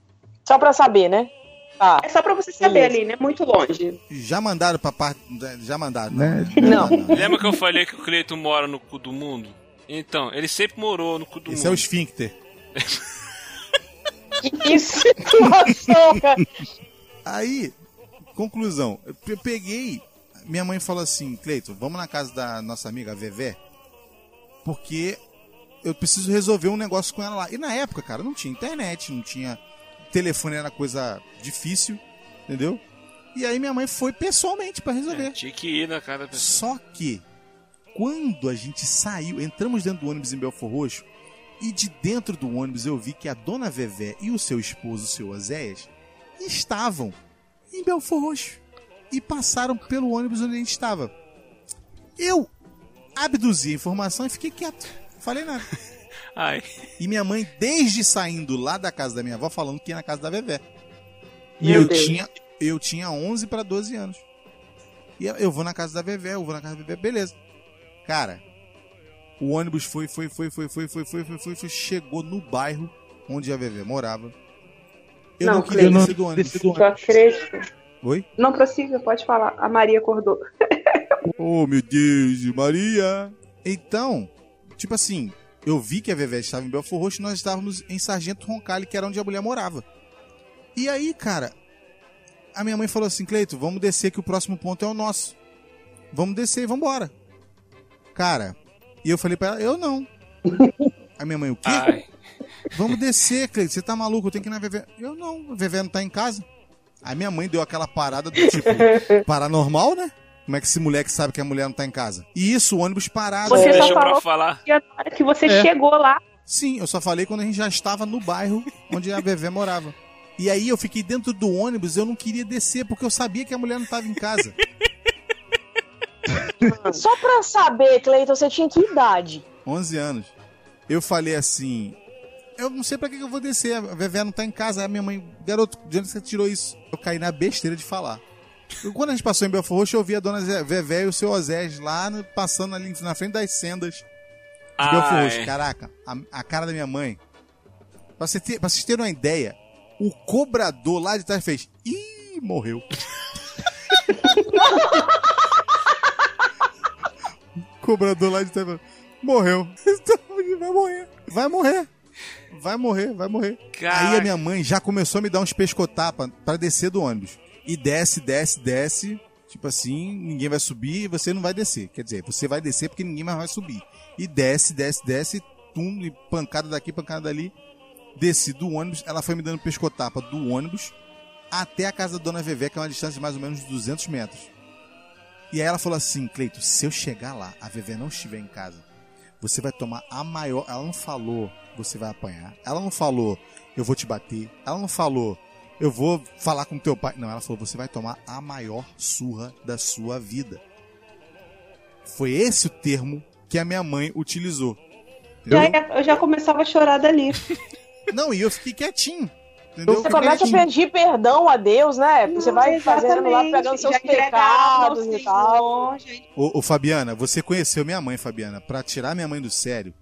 Só pra saber, né? Tá. É só pra você saber ali, né? Muito longe. Já mandaram pra parte. Já mandaram. Né? Não. Lembra que eu falei que o Cleiton mora no cu do mundo? Então, ele sempre morou no cu do Esse é o mundo. esfíncter. Que situação, cara. Aí, conclusão. Eu pe- peguei. Minha mãe falou assim: Cleiton, vamos na casa da nossa amiga Vevé, porque eu preciso resolver um negócio com ela lá. E na época, cara, não tinha internet, não tinha. Telefone era coisa difícil, entendeu? E aí minha mãe foi pessoalmente pra resolver. É, tinha que ir na casa da pessoa. Só que, quando a gente saiu, entramos dentro do ônibus em Belfor Roxo, e de dentro do ônibus eu vi que a dona Vevé e o seu esposo, o seu Oséias, estavam em Belfor Roxo. E passaram pelo ônibus onde a gente estava. Eu abduzi a informação e fiquei quieto. Não falei nada. Ai. E minha mãe, desde saindo lá da casa da minha avó, falando que ia na casa da Vevé. E Meu eu Deus. tinha, eu tinha 11 para 12 anos. E eu- eu vou na casa da Vevé, eu vou na casa da Vevé, beleza. Cara, o ônibus foi, foi, foi, foi, foi, foi, foi, foi, foi, foi, chegou no bairro onde a Vevé morava. Eu não, Não, queria Cleiton. descer do ônibus. Descer do Eu acredito. Oi? Não prossiga, pode falar. A Maria acordou. Oh, meu Deus, de Maria. Então, tipo assim, eu vi que a Vevé estava em Belfor Roxo e nós estávamos em Sargento Roncalli, que era onde a mulher morava. E aí, cara, a minha mãe falou assim, Cleito, vamos descer que o próximo ponto é o nosso. Vamos descer e vamos embora. Cara, e eu falei pra ela, eu não. A minha mãe, o quê? Ai. Vamos descer, Cleito, você tá maluco, eu tenho que ir na Vevé. Eu não, a Vevé não tá em casa. A minha mãe deu aquela parada do tipo, paranormal, né? Como é que esse moleque sabe que a mulher não tá em casa? E isso, o ônibus parado. Você só Deixou pra falou falar. que na hora que você É. chegou lá, Sim, eu só falei quando a gente já estava no bairro onde a Vevé morava. E aí eu fiquei dentro do ônibus, eu não queria descer, porque eu sabia que a mulher não estava em casa. Só pra saber, Cleiton, você tinha que idade? 11 anos. Eu falei assim, eu não sei pra que eu vou descer, a Vevé não tá em casa. Aí a minha mãe, garoto, de onde você tirou isso? Eu caí na besteira de falar. Quando a gente passou em Belfor Roxo, eu vi a dona Vevé e o seu Osés lá no- passando ali na frente das sendas de Belfor Roxo. Caraca, a, a cara da minha mãe. Pra, você ter, pra vocês terem uma ideia, o cobrador lá de trás fez. Ih, morreu. o cobrador lá de trás falou, morreu. Então, vai morrer. Vai morrer. Vai morrer, vai morrer. Aí Caraca. a minha mãe já começou a me dar uns pescotapas pra descer do ônibus. E desce, desce, desce. Tipo assim, ninguém vai subir e você não vai descer. Quer dizer, você vai descer porque ninguém mais vai subir. E desce, desce, desce, tum, e pancada daqui, pancada dali. Desci do ônibus, ela foi me dando pescotapa do ônibus até a casa da dona Vevé, que é uma distância de mais ou menos 200 metros. E aí ela falou assim, Cleito, se eu chegar lá, a Vevé não estiver em casa, você vai tomar a maior. Ela não falou, você vai apanhar. Ela não falou, eu vou te bater. Ela não falou, eu vou falar com teu pai. Não, ela falou, você vai tomar a maior surra da sua vida. Foi esse o termo que a minha mãe utilizou. Entendeu? ia- eu já começava a chorar dali. Não, e eu fiquei quietinho. Entendeu? Você começa a quietinho. pedir perdão a Deus, né? Você Não, vai fazendo lá, pegando seus Já pecados e tal. Ô, ô, Fabiana, você conheceu minha mãe, Fabiana. Pra tirar minha mãe do sério,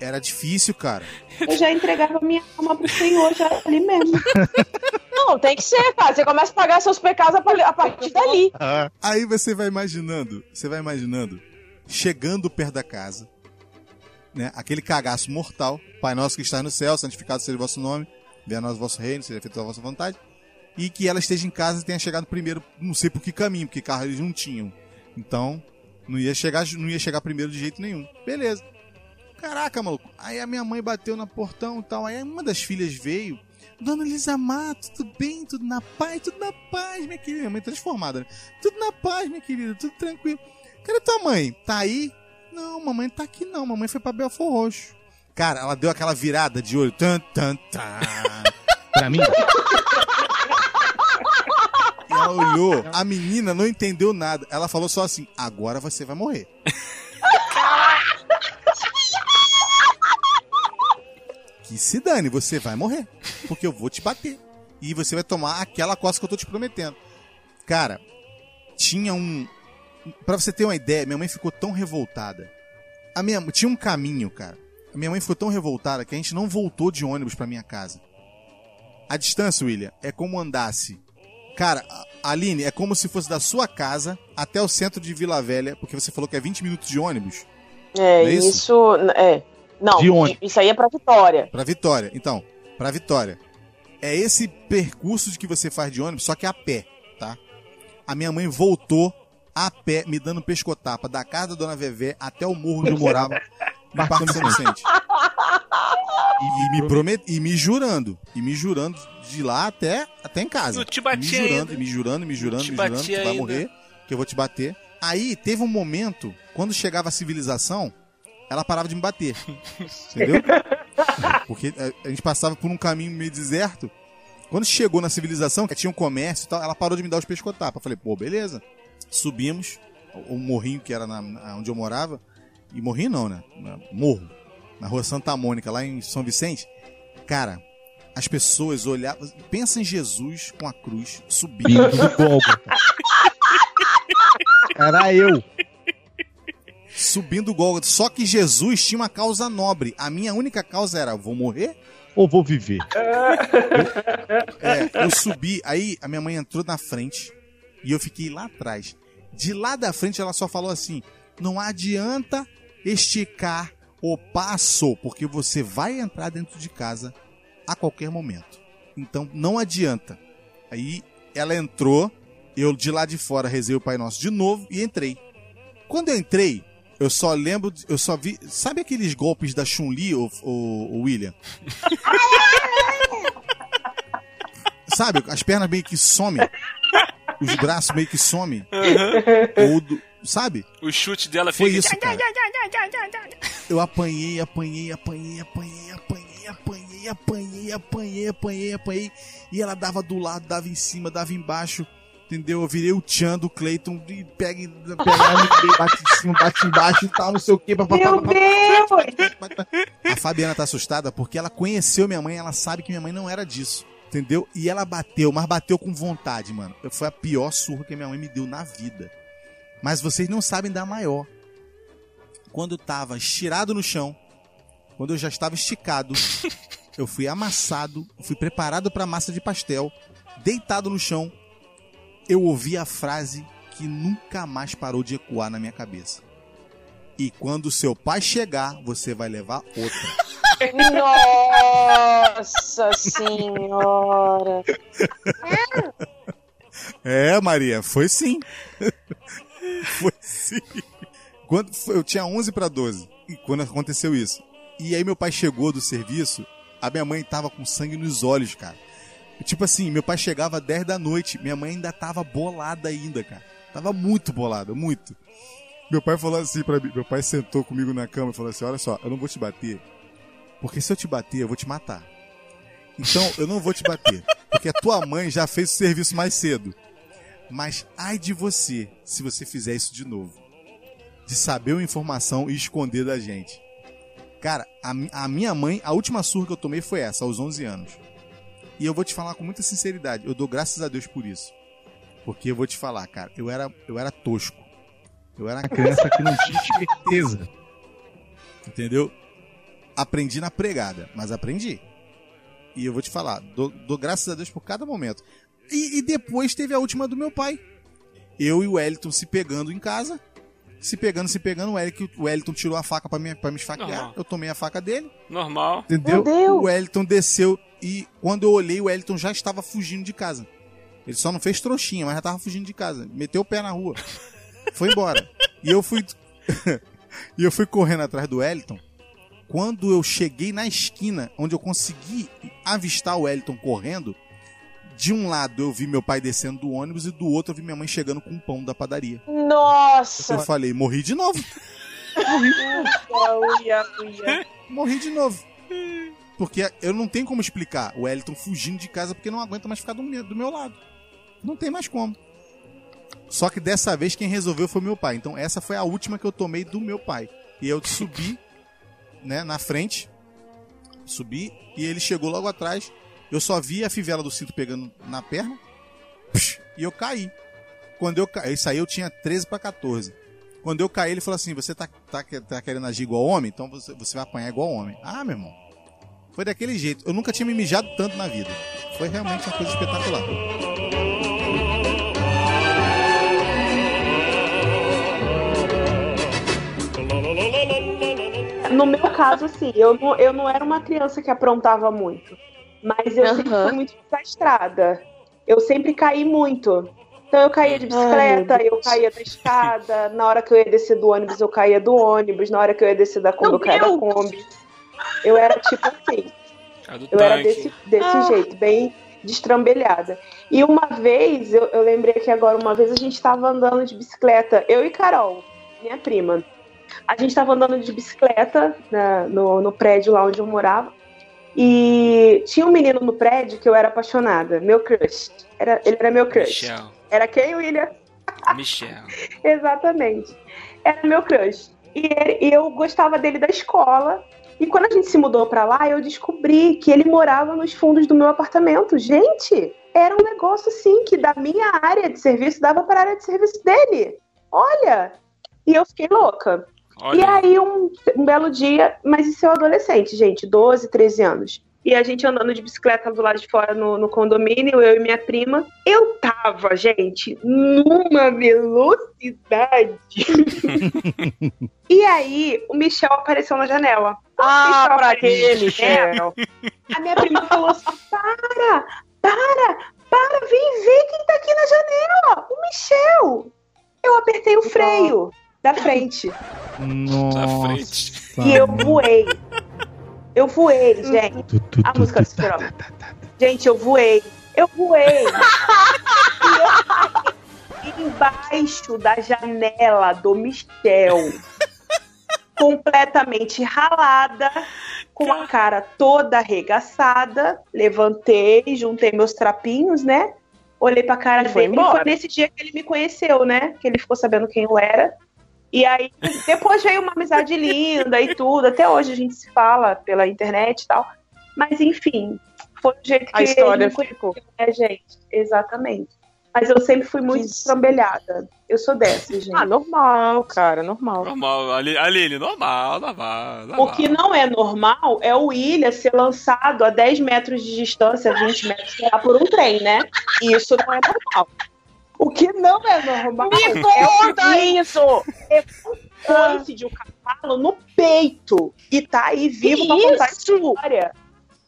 era difícil, cara. Eu já entregava minha alma pro Senhor já ali mesmo. Não, tem que ser, cara. Você começa a pagar seus pecados a pa- a partir dali. Aí você vai imaginando, você vai imaginando, chegando perto da casa, né? Aquele cagaço mortal. Pai nosso que está no céu, santificado seja o vosso nome, venha a nós o vosso reino, seja feita a vossa vontade. E que ela esteja em casa e tenha chegado primeiro, não sei por que caminho, porque carro eles não tinham. Então, não ia chegar, não ia chegar primeiro de jeito nenhum. Beleza. Caraca, maluco. Aí a minha mãe bateu no portão e tal. Aí uma das filhas veio. Dona Elisa Mato, tudo bem? Tudo na paz? Tudo na paz, minha querida. Minha mãe transformada, né? Tudo na paz, minha querida. Tudo tranquilo. Cadê tua mãe? Tá aí? Não, mamãe tá aqui não. Mamãe foi pra Belfor Roxo. Cara, ela deu aquela virada de olho. Tan, tan, tan. Pra mim, E ela olhou. A menina não entendeu nada. Ela falou só assim: agora você vai morrer. Que se dane, você vai morrer. Porque eu vou te bater. E você vai tomar aquela coisa que eu tô te prometendo. Cara, tinha um. Pra você ter uma ideia, minha mãe ficou tão revoltada. A minha... Tinha um caminho, cara. A minha mãe ficou tão revoltada que a gente não voltou de ônibus pra minha casa. A distância, William, é como andasse. Cara, Aline, é como se fosse da sua casa até o centro de Vila Velha, porque você falou que é 20 minutos de ônibus É, é isso? isso? É. Não, De onde? isso aí é pra Vitória. pra Vitória. Então, pra Vitória. É esse percurso de que você faz de ônibus, só que a pé, tá? A minha mãe voltou a pé, me dando pescotapa da casa da dona Vevé até o morro onde eu morava, no Parque São Vicente. E, e me promet... e me jurando, e me jurando de lá até, até em casa. Não te me batia jurando, ainda. e me jurando, me jurando, te me jurando, batia que vai ainda. morrer, que eu vou te bater. Aí teve um momento, quando chegava a civilização, ela parava de me bater. Entendeu? Porque eh, a, gente passava por um caminho meio deserto. Quando chegou na civilização, que tinha um comércio e tal, ela parou de me dar os pescotapas. Eu falei, pô, beleza. Subimos o, morrinho que era na- onde eu morava. E morrinho não, né? Morro. Na rua Santa Mônica, lá em São Vicente. Cara, as pessoas olhavam. Pensa em Jesus com a cruz subindo. Do Gólgota. Era eu. subindo o Gólgota. Só que Jesus tinha uma causa nobre. A minha única causa era: vou morrer? Ou vou viver? É, eu subi, aí a minha mãe entrou na frente e eu fiquei lá atrás. De lá da frente ela só falou assim: não adianta esticar o passo, porque você vai entrar dentro de casa a qualquer momento. Então não adianta. Aí ela entrou, eu de lá de fora rezei o Pai Nosso de novo e entrei. Quando eu entrei, eu só lembro, eu só vi. Sabe aqueles golpes da Chun-Li, o, o, o William? Sabe, as pernas meio que somem. Os braços meio que somem. Ou do- sabe? O chute dela Foi fica. isso, cara. Eu apanhei, apanhei, apanhei, apanhei, apanhei, apanhei, apanhei, apanhei, apanhei, apanhei. E ela dava do lado, dava em cima, dava embaixo. Entendeu? Eu virei o Tchan do Cleiton e pega, pega bate em cima, bate embaixo e tal, não sei o que. Meu Deus! A Fabiana tá assustada porque ela conheceu minha mãe, ela sabe que minha mãe não era disso. Entendeu? E ela bateu, mas bateu com vontade, mano. Foi a pior surra que minha mãe me deu na vida. Mas vocês não sabem da maior. Quando eu tava estirado no chão, quando eu já estava esticado, eu fui amassado, fui preparado para massa de pastel, deitado no chão, eu ouvi a frase que nunca mais parou de ecoar na minha cabeça. E quando seu pai chegar, você vai levar outra. Nossa senhora! É, Maria, foi sim. foi sim. Quando foi- eu tinha 11 para 12, e quando aconteceu isso. E aí meu pai chegou do serviço, a minha mãe tava com sangue nos olhos, cara. Tipo assim, meu pai chegava às 10 da noite, minha mãe ainda tava bolada ainda, cara. Tava muito bolada, muito. Meu pai falou assim pra mim, meu pai sentou comigo na cama e falou assim: "Olha só, eu não vou te bater, porque se eu te bater, eu vou te matar. Então, eu não vou te bater, porque a tua mãe já fez o serviço mais cedo. Mas ai de você, se você fizer isso de novo. De saber uma informação e esconder da gente. Cara, a, a minha mãe, a última surra que eu tomei foi essa, aos 11 anos. E eu vou te falar com muita sinceridade, eu dou graças a Deus por isso. Porque eu vou te falar, cara, eu era, eu era tosco. Eu era A criança que não tinha certeza. Entendeu? Aprendi na pregada, mas aprendi. E eu vou te falar, dou, dou graças a Deus por cada momento. E, e depois teve a última do meu pai. Eu e o Wellington se pegando em casa. Se pegando, se pegando, o Wellington, o Wellington tirou a faca pra me, pra me esfaquear. Normal. Eu tomei a faca dele. Normal. Entendeu? O Wellington desceu e quando eu olhei, o Wellington já estava fugindo de casa. Ele só não fez trouxinha, mas já estava fugindo de casa. Meteu o pé na rua. Foi embora. E eu fui. e eu fui correndo atrás do Wellington. Quando eu cheguei na esquina, onde eu consegui avistar o Wellington correndo, de um lado eu vi meu pai descendo do ônibus e do outro eu vi minha mãe chegando com um pão da padaria. Nossa! Eu falei, morri de novo. Morri de novo. Porque eu não tenho como explicar o Wellington fugindo de casa porque não aguenta mais ficar do meu, do meu lado. Não tem mais como. Só que dessa vez quem resolveu foi meu pai. Então essa foi a última que eu tomei do meu pai. E eu subi, né, na frente. Subi e ele chegou logo atrás. Eu só vi a fivela do cinto pegando na perna. E eu caí. Quando eu caí, isso aí eu tinha 13 para 14. Quando eu caí, ele falou assim: Você tá, tá, tá querendo agir igual homem? Então você, você vai apanhar igual homem. Ah, meu irmão. Foi daquele jeito. Eu nunca tinha me mijado tanto na vida. foi realmente uma coisa espetacular. No meu caso, assim, eu não, eu não era uma criança que aprontava muito. Mas eu sempre Aham. fui muito desastrada. Eu sempre caí muito. Então eu caía de bicicleta, Ai, eu caía da escada. Na hora que eu ia descer do ônibus, eu caía do ônibus. Na hora que eu ia descer da Kombi, eu caía da! Kombi. Eu era tipo assim. Eu era desse, desse Ah. jeito, bem destrambelhada. E uma vez, eu, eu lembrei que agora, uma vez a gente estava andando de bicicleta, eu e Carol, minha prima. A gente estava andando de bicicleta na- no, no prédio lá onde eu morava. E tinha um menino no prédio que eu era apaixonada, meu crush. Era, ele era meu crush. Michel. Era quem, William? Michel. Exatamente. Era meu crush. E, ele- e eu gostava dele da escola. E quando a gente se mudou pra lá, eu descobri que ele morava nos fundos do meu apartamento. Gente, era um negócio assim que da minha área de serviço dava para a área de serviço dele. Olha! E eu fiquei louca. Olha. E aí, um, um belo dia, mas isso é um adolescente, gente, 12, 13 anos. E a gente andando de bicicleta do lado de fora no, no condomínio, eu e minha prima. Eu tava, gente, numa velocidade. e aí, o Michel apareceu na janela. Ah, Michel pra quê, Michel? A minha prima falou assim: para, para, para, vem ver quem tá aqui na janela. O Michel. Eu apertei o freio da frente. Nossa. frente. E eu voei. Eu voei, gente. A música do Super tá, tá, tá, tá. Gente, eu voei. Eu voei. e eu caí embaixo da janela do Michel. completamente ralada, com a cara toda arregaçada. Levantei, juntei meus trapinhos, né? Olhei pra cara E foi dele. embora. Foi nesse dia que ele me conheceu, né? Que ele ficou sabendo quem eu era. E aí, depois veio uma amizade linda e tudo. Até hoje a gente se fala pela internet e tal. Mas, enfim, foi o jeito que A história conheceu, ficou. né, gente? Exatamente. Mas eu sempre fui muito estrambelhada. Eu sou dessa, gente. Ah, normal, cara, normal. Normal, Ali- Aline, normal, normal, normal. O que não é normal é o William ser lançado a 10 metros de distância, 20 metros, por um trem, né? E isso não é normal. O que não é normal Me é conta William isso! um coice de um cavalo no peito e tá aí vivo pra contar essa história.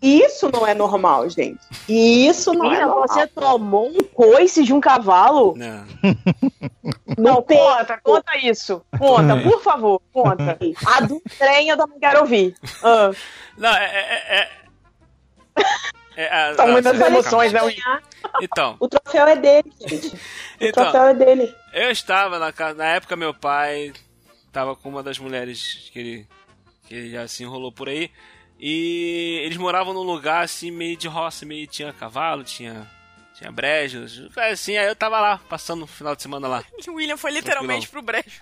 Isso não é normal, gente. Isso não é normal. você tomou um coice de um cavalo? Não. Não, peito. conta, conta isso. Conta, por favor, conta. A do trem eu também quero ouvir. Ah, Não, é. é, é, é a- São ah, muitas calma. emoções, né? Então, O troféu é dele, gente. O então troféu é dele. eu estava na casa. Na época, meu pai estava com uma das mulheres que ele, que ele já se enrolou por aí. E eles moravam num lugar assim, meio de roça, meio tinha cavalo, tinha. Tinha brejos, assim, aí eu tava lá, passando o final de semana lá. O William foi literalmente pro brejo.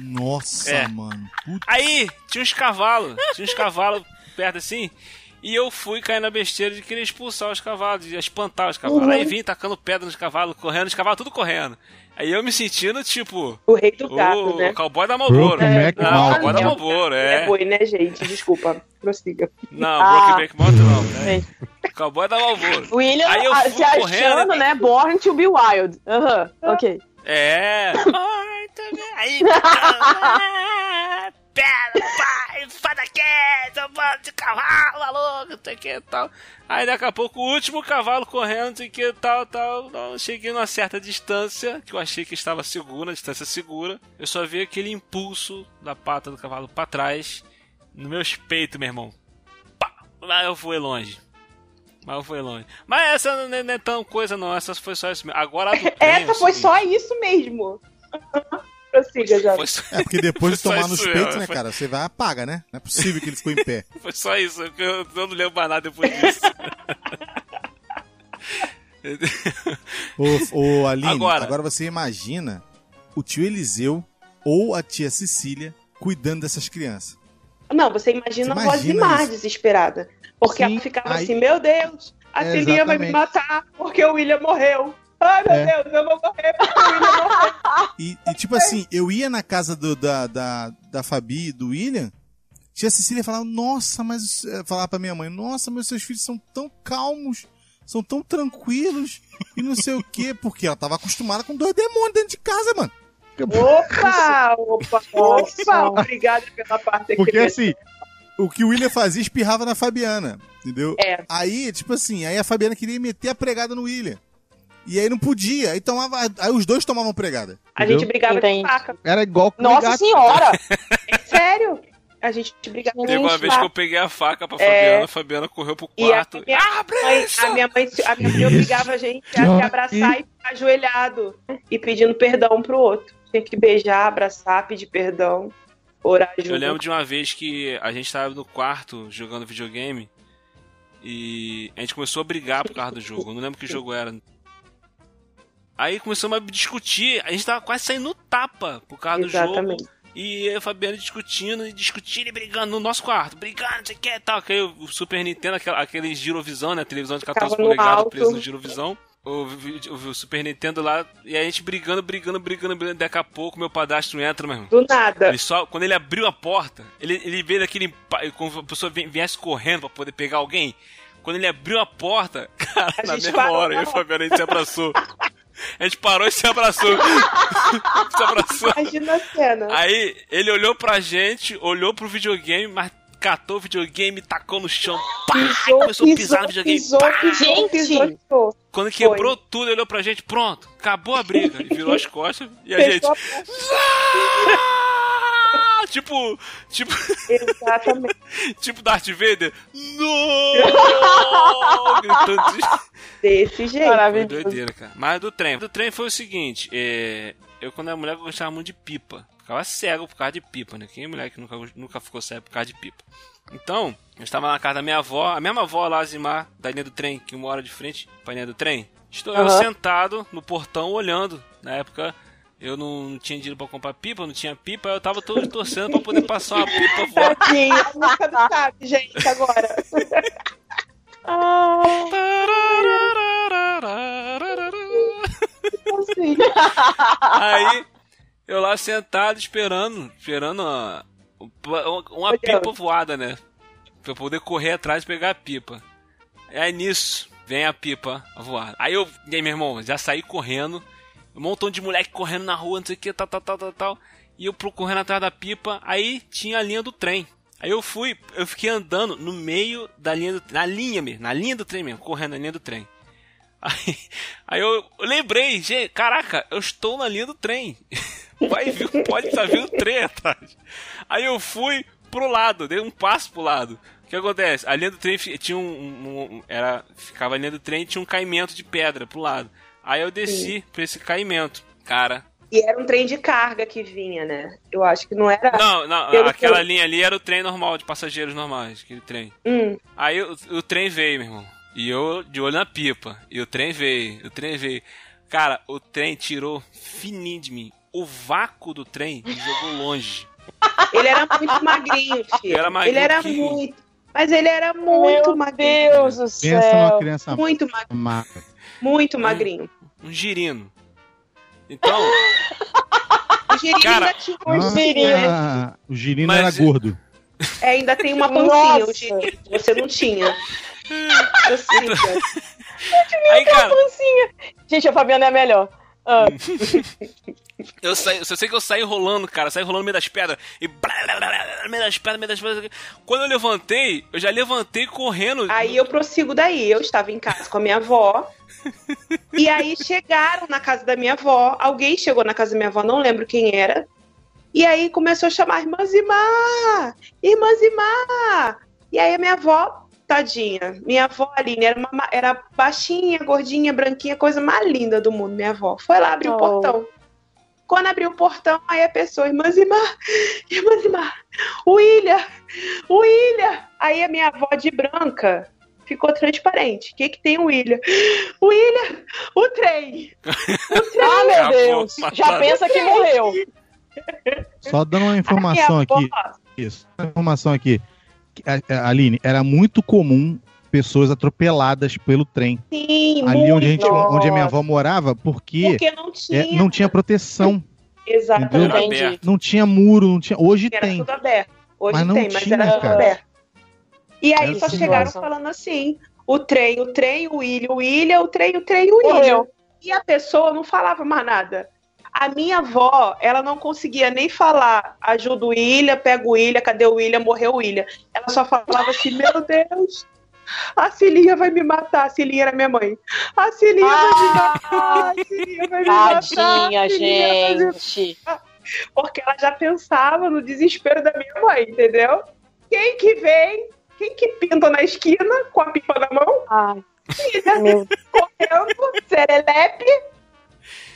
Nossa, É. mano. Puta Aí, tinha uns cavalos, tinha uns cavalos perto assim, e eu fui cair na besteira de querer expulsar os cavalos, de espantar os cavalos. Uhum. Aí vim tacando pedra nos cavalos, correndo, os cavalos tudo correndo. Aí eu me sentindo, tipo, O rei do o, gato, né? cowboy da Malboro. Brokeback Não, o Mountain. cowboy da Malboro, É é. boi, né, gente? Desculpa. Prossiga. Não, Ah. Brokeback Mountain não. É. Né? Cowboy da Malboro. William Aí eu ah, fui se achando, correndo. né? Born to be wild. Aham, ok. É. Ai, tá? Aí, pera, pai, fada quieta, bando de cavalo, maluco, não sei o que tal. Aí daqui a pouco o último cavalo correndo, não sei o que tal, tal. Não, cheguei numa certa distância, que eu achei que estava segura, distância segura. Eu só vi aquele impulso da pata do cavalo pra trás, no meu peito, meu irmão. Pá! Lá eu fui longe. Mas eu fui longe. Mas essa não é, não é tão coisa, não. Essa foi só isso mesmo. Agora a do trem é Essa o foi seguinte. só isso mesmo. Prossiga, já. É, porque depois de tomar nos peitos, mesmo, né, foi- cara? Você vai apaga, né? Não é possível que ele ficou em pé. foi só isso. porque Eu, eu não lembro mais nada depois disso. Ô, ô Aline, Agora. agora. você imagina o tio Eliseu ou a tia Cecília cuidando dessas crianças. Não, você imagina Você a voz de isso. desesperada. Porque Sim, ela ficava aí- assim, meu Deus, a É, filhinha vai me matar porque o William morreu. Ai, meu É. Deus, eu vou morrer o William morreu. E, e, tipo assim, eu ia na casa do- da, da, da Fabi e do William, tia Cecília falava, nossa, mas. eh, Falava pra minha mãe, nossa, meus seus filhos são tão calmos. são tão tranquilos e não sei o quê, porque ela tava acostumada com dois demônios dentro de casa, mano. Opa, opa, opa, obrigada pela parte Porque assim, o que o William fazia espirrava na Fabiana, entendeu? É. Aí, tipo assim, aí a Fabiana queria meter a pregada no William. E aí não podia, aí, tomava, aí os dois tomavam pregada. A gente entendeu? brigava Entendi. de faca. Era igual com Nossa gato. senhora! É sério? A gente brigava Teve uma vez que eu peguei a faca pra É. Fabiana, a Fabiana correu pro E a quarto. minha, mãe, a minha mãe, a minha mãe obrigava a gente a se abraçar e ficar ajoelhado e pedindo perdão pro outro. Tinha que beijar, abraçar, pedir perdão, orar junto. Eu lembro de uma vez que a gente tava no quarto jogando videogame e a gente começou a brigar por causa do jogo. Eu não lembro que jogo era. Aí começamos a discutir, a gente tava quase saindo no tapa por causa do jogo. Exatamente. E eu e a Fabiana discutindo e discutindo e brigando no nosso quarto, brigando, não sei o que e tal. Que aí o Super Nintendo, aquela, aquele girovisão, né? Televisão de 14 Ficava no polegadas preso no girovisão. O, o, o Super Nintendo lá, e a gente brigando, brigando, brigando, brigando. Daqui a pouco meu padastro entra, meu irmão. Do nada. Ele só, quando ele abriu a porta, ele, ele veio daquele. Como a pessoa vi- viesse correndo pra poder pegar alguém. Quando ele abriu a porta, cara, A na mesma hora, eu e a Fabiana, a gente se abraçou. A gente parou e se abraçou. se abraçou. Imagina a cena. Aí ele olhou pra gente, olhou pro videogame, mas catou o videogame, tacou no chão, pá, Pisou, começou a pisar pisou, no videogame. pisou, pá. pisou, Gente! pisou, pisou. Quando quebrou tudo, ele olhou pra gente, pronto, acabou a briga. E virou as costas e a gente. A! Tipo, tipo, Exatamente. tipo Darth Vader. Não! Gritando de... Desse jeito. Foi Maravilhoso. doideira, cara. Mas do trem. Do trem foi o seguinte: é, eu, quando era mulher, eu gostava muito de pipa. Ficava cego por causa de pipa, né? Quem é mulher que nunca, nunca ficou cego por causa de pipa? Então, eu estava na casa da minha avó, a mesma avó lá, Zimar, da linha do trem, que mora de frente pra linha do trem. Estou eu Aham. sentado no portão olhando. Na época. Eu não, não tinha dinheiro pra comprar pipa, não tinha pipa, eu tava todo torcendo pra poder passar uma pipa voar. Tadinho, a música do Chaves, gente, agora. ah, assim. Aí, eu lá sentado esperando, esperando uma, uma pipa voada, né? Pra poder correr atrás e pegar a pipa. Aí nisso, vem a pipa voar. Aí eu, e aí, meu irmão, já saí correndo, um montão de moleque correndo na rua, não sei o que, tal, tal, tal, tal, tal. E eu correndo atrás da pipa, aí tinha a linha do trem. Aí eu fui, eu fiquei andando no meio da linha do na linha mesmo, na linha do trem mesmo, correndo na linha do trem. Aí, aí eu, lembrei, gente, caraca, eu estou na linha do trem. Vai vir, pode estar vindo trem atrás. Aí eu fui pro lado, dei um passo pro lado. O que acontece? A linha do trem tinha um, um- um- era ficava a linha do trem tinha um caimento de pedra pro lado. Aí eu desci pra esse caimento. Cara, E era um trem de carga que vinha, né? Eu acho que não era. não, não, aquela que- linha ali era o trem normal de passageiros normais, aquele trem. Hum, Aí o, o trem veio, meu irmão. E eu de olho na pipa. E o trem veio, o trem veio. Cara, o trem tirou fininho de mim. O vácuo do trem me jogou longe. ele era muito magrinho, filho. Era magrinho ele era que- muito. Mas ele era muito Meu magrinho. Deus do Pensa céu. numa criança Muito magrinho. Muito magrinho. Um girino. Então, O girino Cara, ainda tinha uma Nossa, pancinha. o girino Mas- era gordo. É, ainda tem uma pancinha, o girino. Você não tinha. Eu sei, cara. aí, cara, Pancinha. Gente, a Fabiana é a melhor. Ah, eu, saí, eu sei que eu saí rolando, cara. Saí rolando no meio das pedras. E. no meio das pedras, meio das pedras. Quando eu levantei, eu já levantei correndo. Aí eu prossigo daí. Eu estava em casa com a minha avó. E aí chegaram na casa da minha avó. Alguém chegou na casa da minha avó, não lembro quem era. E aí começou a chamar Irmã Zimar! Irmã Zimar! E aí a minha avó, tadinha, minha avó Aline era, uma, ma- era baixinha, gordinha, branquinha, coisa mais linda do mundo, minha avó. Foi lá abrir o Oh. portão. Quando abriu o portão, aí a pessoa, Irmã Zimar, Irmã Zimar, o Ilha, o Ilha. Aí a minha avó de branca ficou transparente. O que que tem o Ilha? O Ilha, o trem. ah, meu Acabou, Deus. Já pensa que morreu. Só dando uma informação aqui. avó- Isso. Uma informação aqui. Aline, era muito comum pessoas atropeladas pelo trem. Sim, Ali muito. onde a, gente, Nossa. onde a minha avó morava, porque, Porque não tinha. é, não tinha proteção. Exatamente. Era. Não tinha muro, não tinha. Hoje Era tem. tudo aberto. Hoje Mas não tem, mas tinha, era tudo cara. aberto. E aí Essa só chegaram situação. falando assim: o trem, o trem, o William, o William, o trem, o trem, o William. Morreu. E a pessoa não falava mais nada. A minha avó, ela não conseguia nem falar, ajuda o William, pega o William, cadê o William, morreu o William. Ela só falava assim, meu Deus, a Cilinha vai me matar. A Cilinha era minha mãe. A Cilinha vai me matar, a Cilinha vai me matar. Tadinha, a Cilinha vai me gente. porque ela já pensava no desespero da minha mãe, entendeu? Quem que vem, quem que pinta na esquina com a pipa na mão? Ai, Filha, meu correndo, serelepe,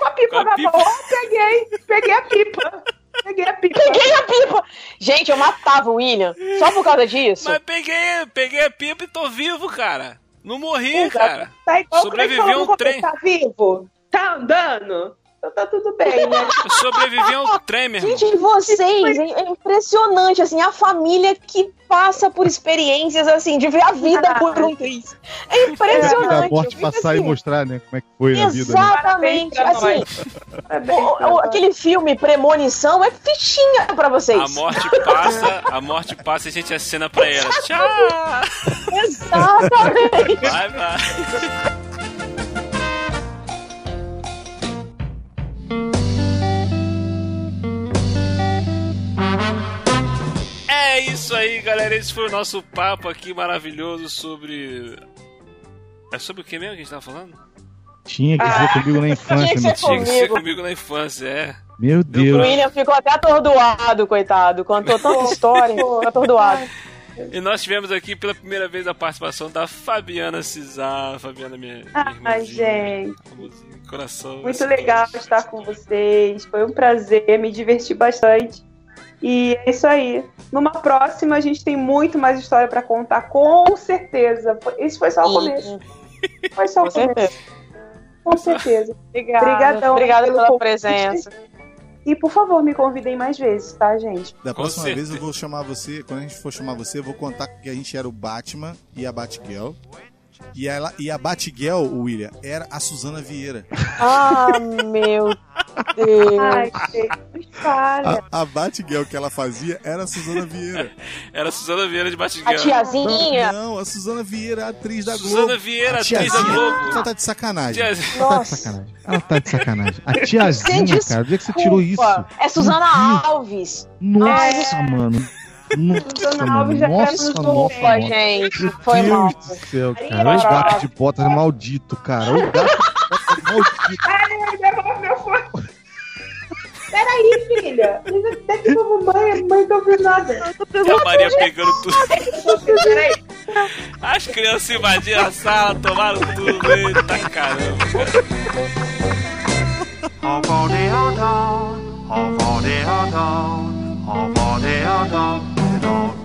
com a pipa Com a na pipa. mão. Peguei, peguei a pipa. Peguei a pipa. Peguei a pipa! Gente, eu matava o William só por causa disso. Mas peguei, peguei a pipa e tô vivo, cara. Não morri, Exato. cara. Tá igual Sobreviveu um trem. Tá vivo? Tá andando? Então tá tudo bem, né? Eu sobrevivi a um trem. Gente, vocês, é é impressionante, assim, a família que passa por experiências, assim, de ver a vida por um triz. É a impressionante. morte eu fico passar e assim, mostrar, né? Como é que foi a vida. Né? Exatamente, pra assim, Parabéns o- o- aquele filme Premonição é fichinha pra vocês. A morte passa, a morte passa e a gente acena pra ela. Tchau! Exatamente. Vai, vai. Isso aí, galera. Esse foi o nosso papo aqui maravilhoso sobre. É sobre o que mesmo que a gente tava falando? Tinha que ser comigo na infância, Tinha que meu ser Tinha que ser Comigo. na infância, é. Meu O Deus. William ficou até atordoado, coitado. Contou tanta história, ficou atordoado. E nós tivemos aqui pela primeira vez a participação da Fabiana Cisar. Fabiana, minha, minha Ai, gente. coração. Muito legal estar com vocês. Foi um prazer, me diverti bastante. E é isso aí. Numa próxima, a gente tem muito mais história pra contar, com certeza. Esse foi só o começo. Foi só o Com começo. certeza. Com certeza. Obrigada. Obrigadão Obrigada pelo pela convite. presença. E por favor, me convidem mais vezes, tá, gente? Da Com próxima certeza. vez eu vou chamar você, quando a gente for chamar você, eu vou contar que a gente era o Batman e a Batgirl. E, ela, e a Batgirl, William, era a Suzana Vieira. Ah, meu Deus. Ai. A, a Batgirl que ela fazia era a Suzana Vieira. Era a Suzana Vieira de A Batiguel. tiazinha. Não, a Suzana Vieira, a atriz da Globo. Suzana Vieira, A atriz da tiazinha. Globo. Ela tá de sacanagem. Tiazinha. Ela tá de sacanagem. Ela tá de sacanagem. A tiazinha, cara, onde é que você tirou isso? É Suzana Alves. Nossa, mano. Nossa, mano. já Nossa, nos nossa, nossa. gente. Meu Foi Deus mal. do céu, cara. Ai, O gato de botas é maldito, cara. O gato de botas maldito. Ai, devolve meu fone. Peraí, filha. Até que mamãe, a mãe não ouviu nada. A Maria pegando tudo. Peraí. As crianças invadiram a sala, tomaram tudo. Eita caramba. Hauts-temps, enfant des hauts-temps, enfant des hauts-temps. don't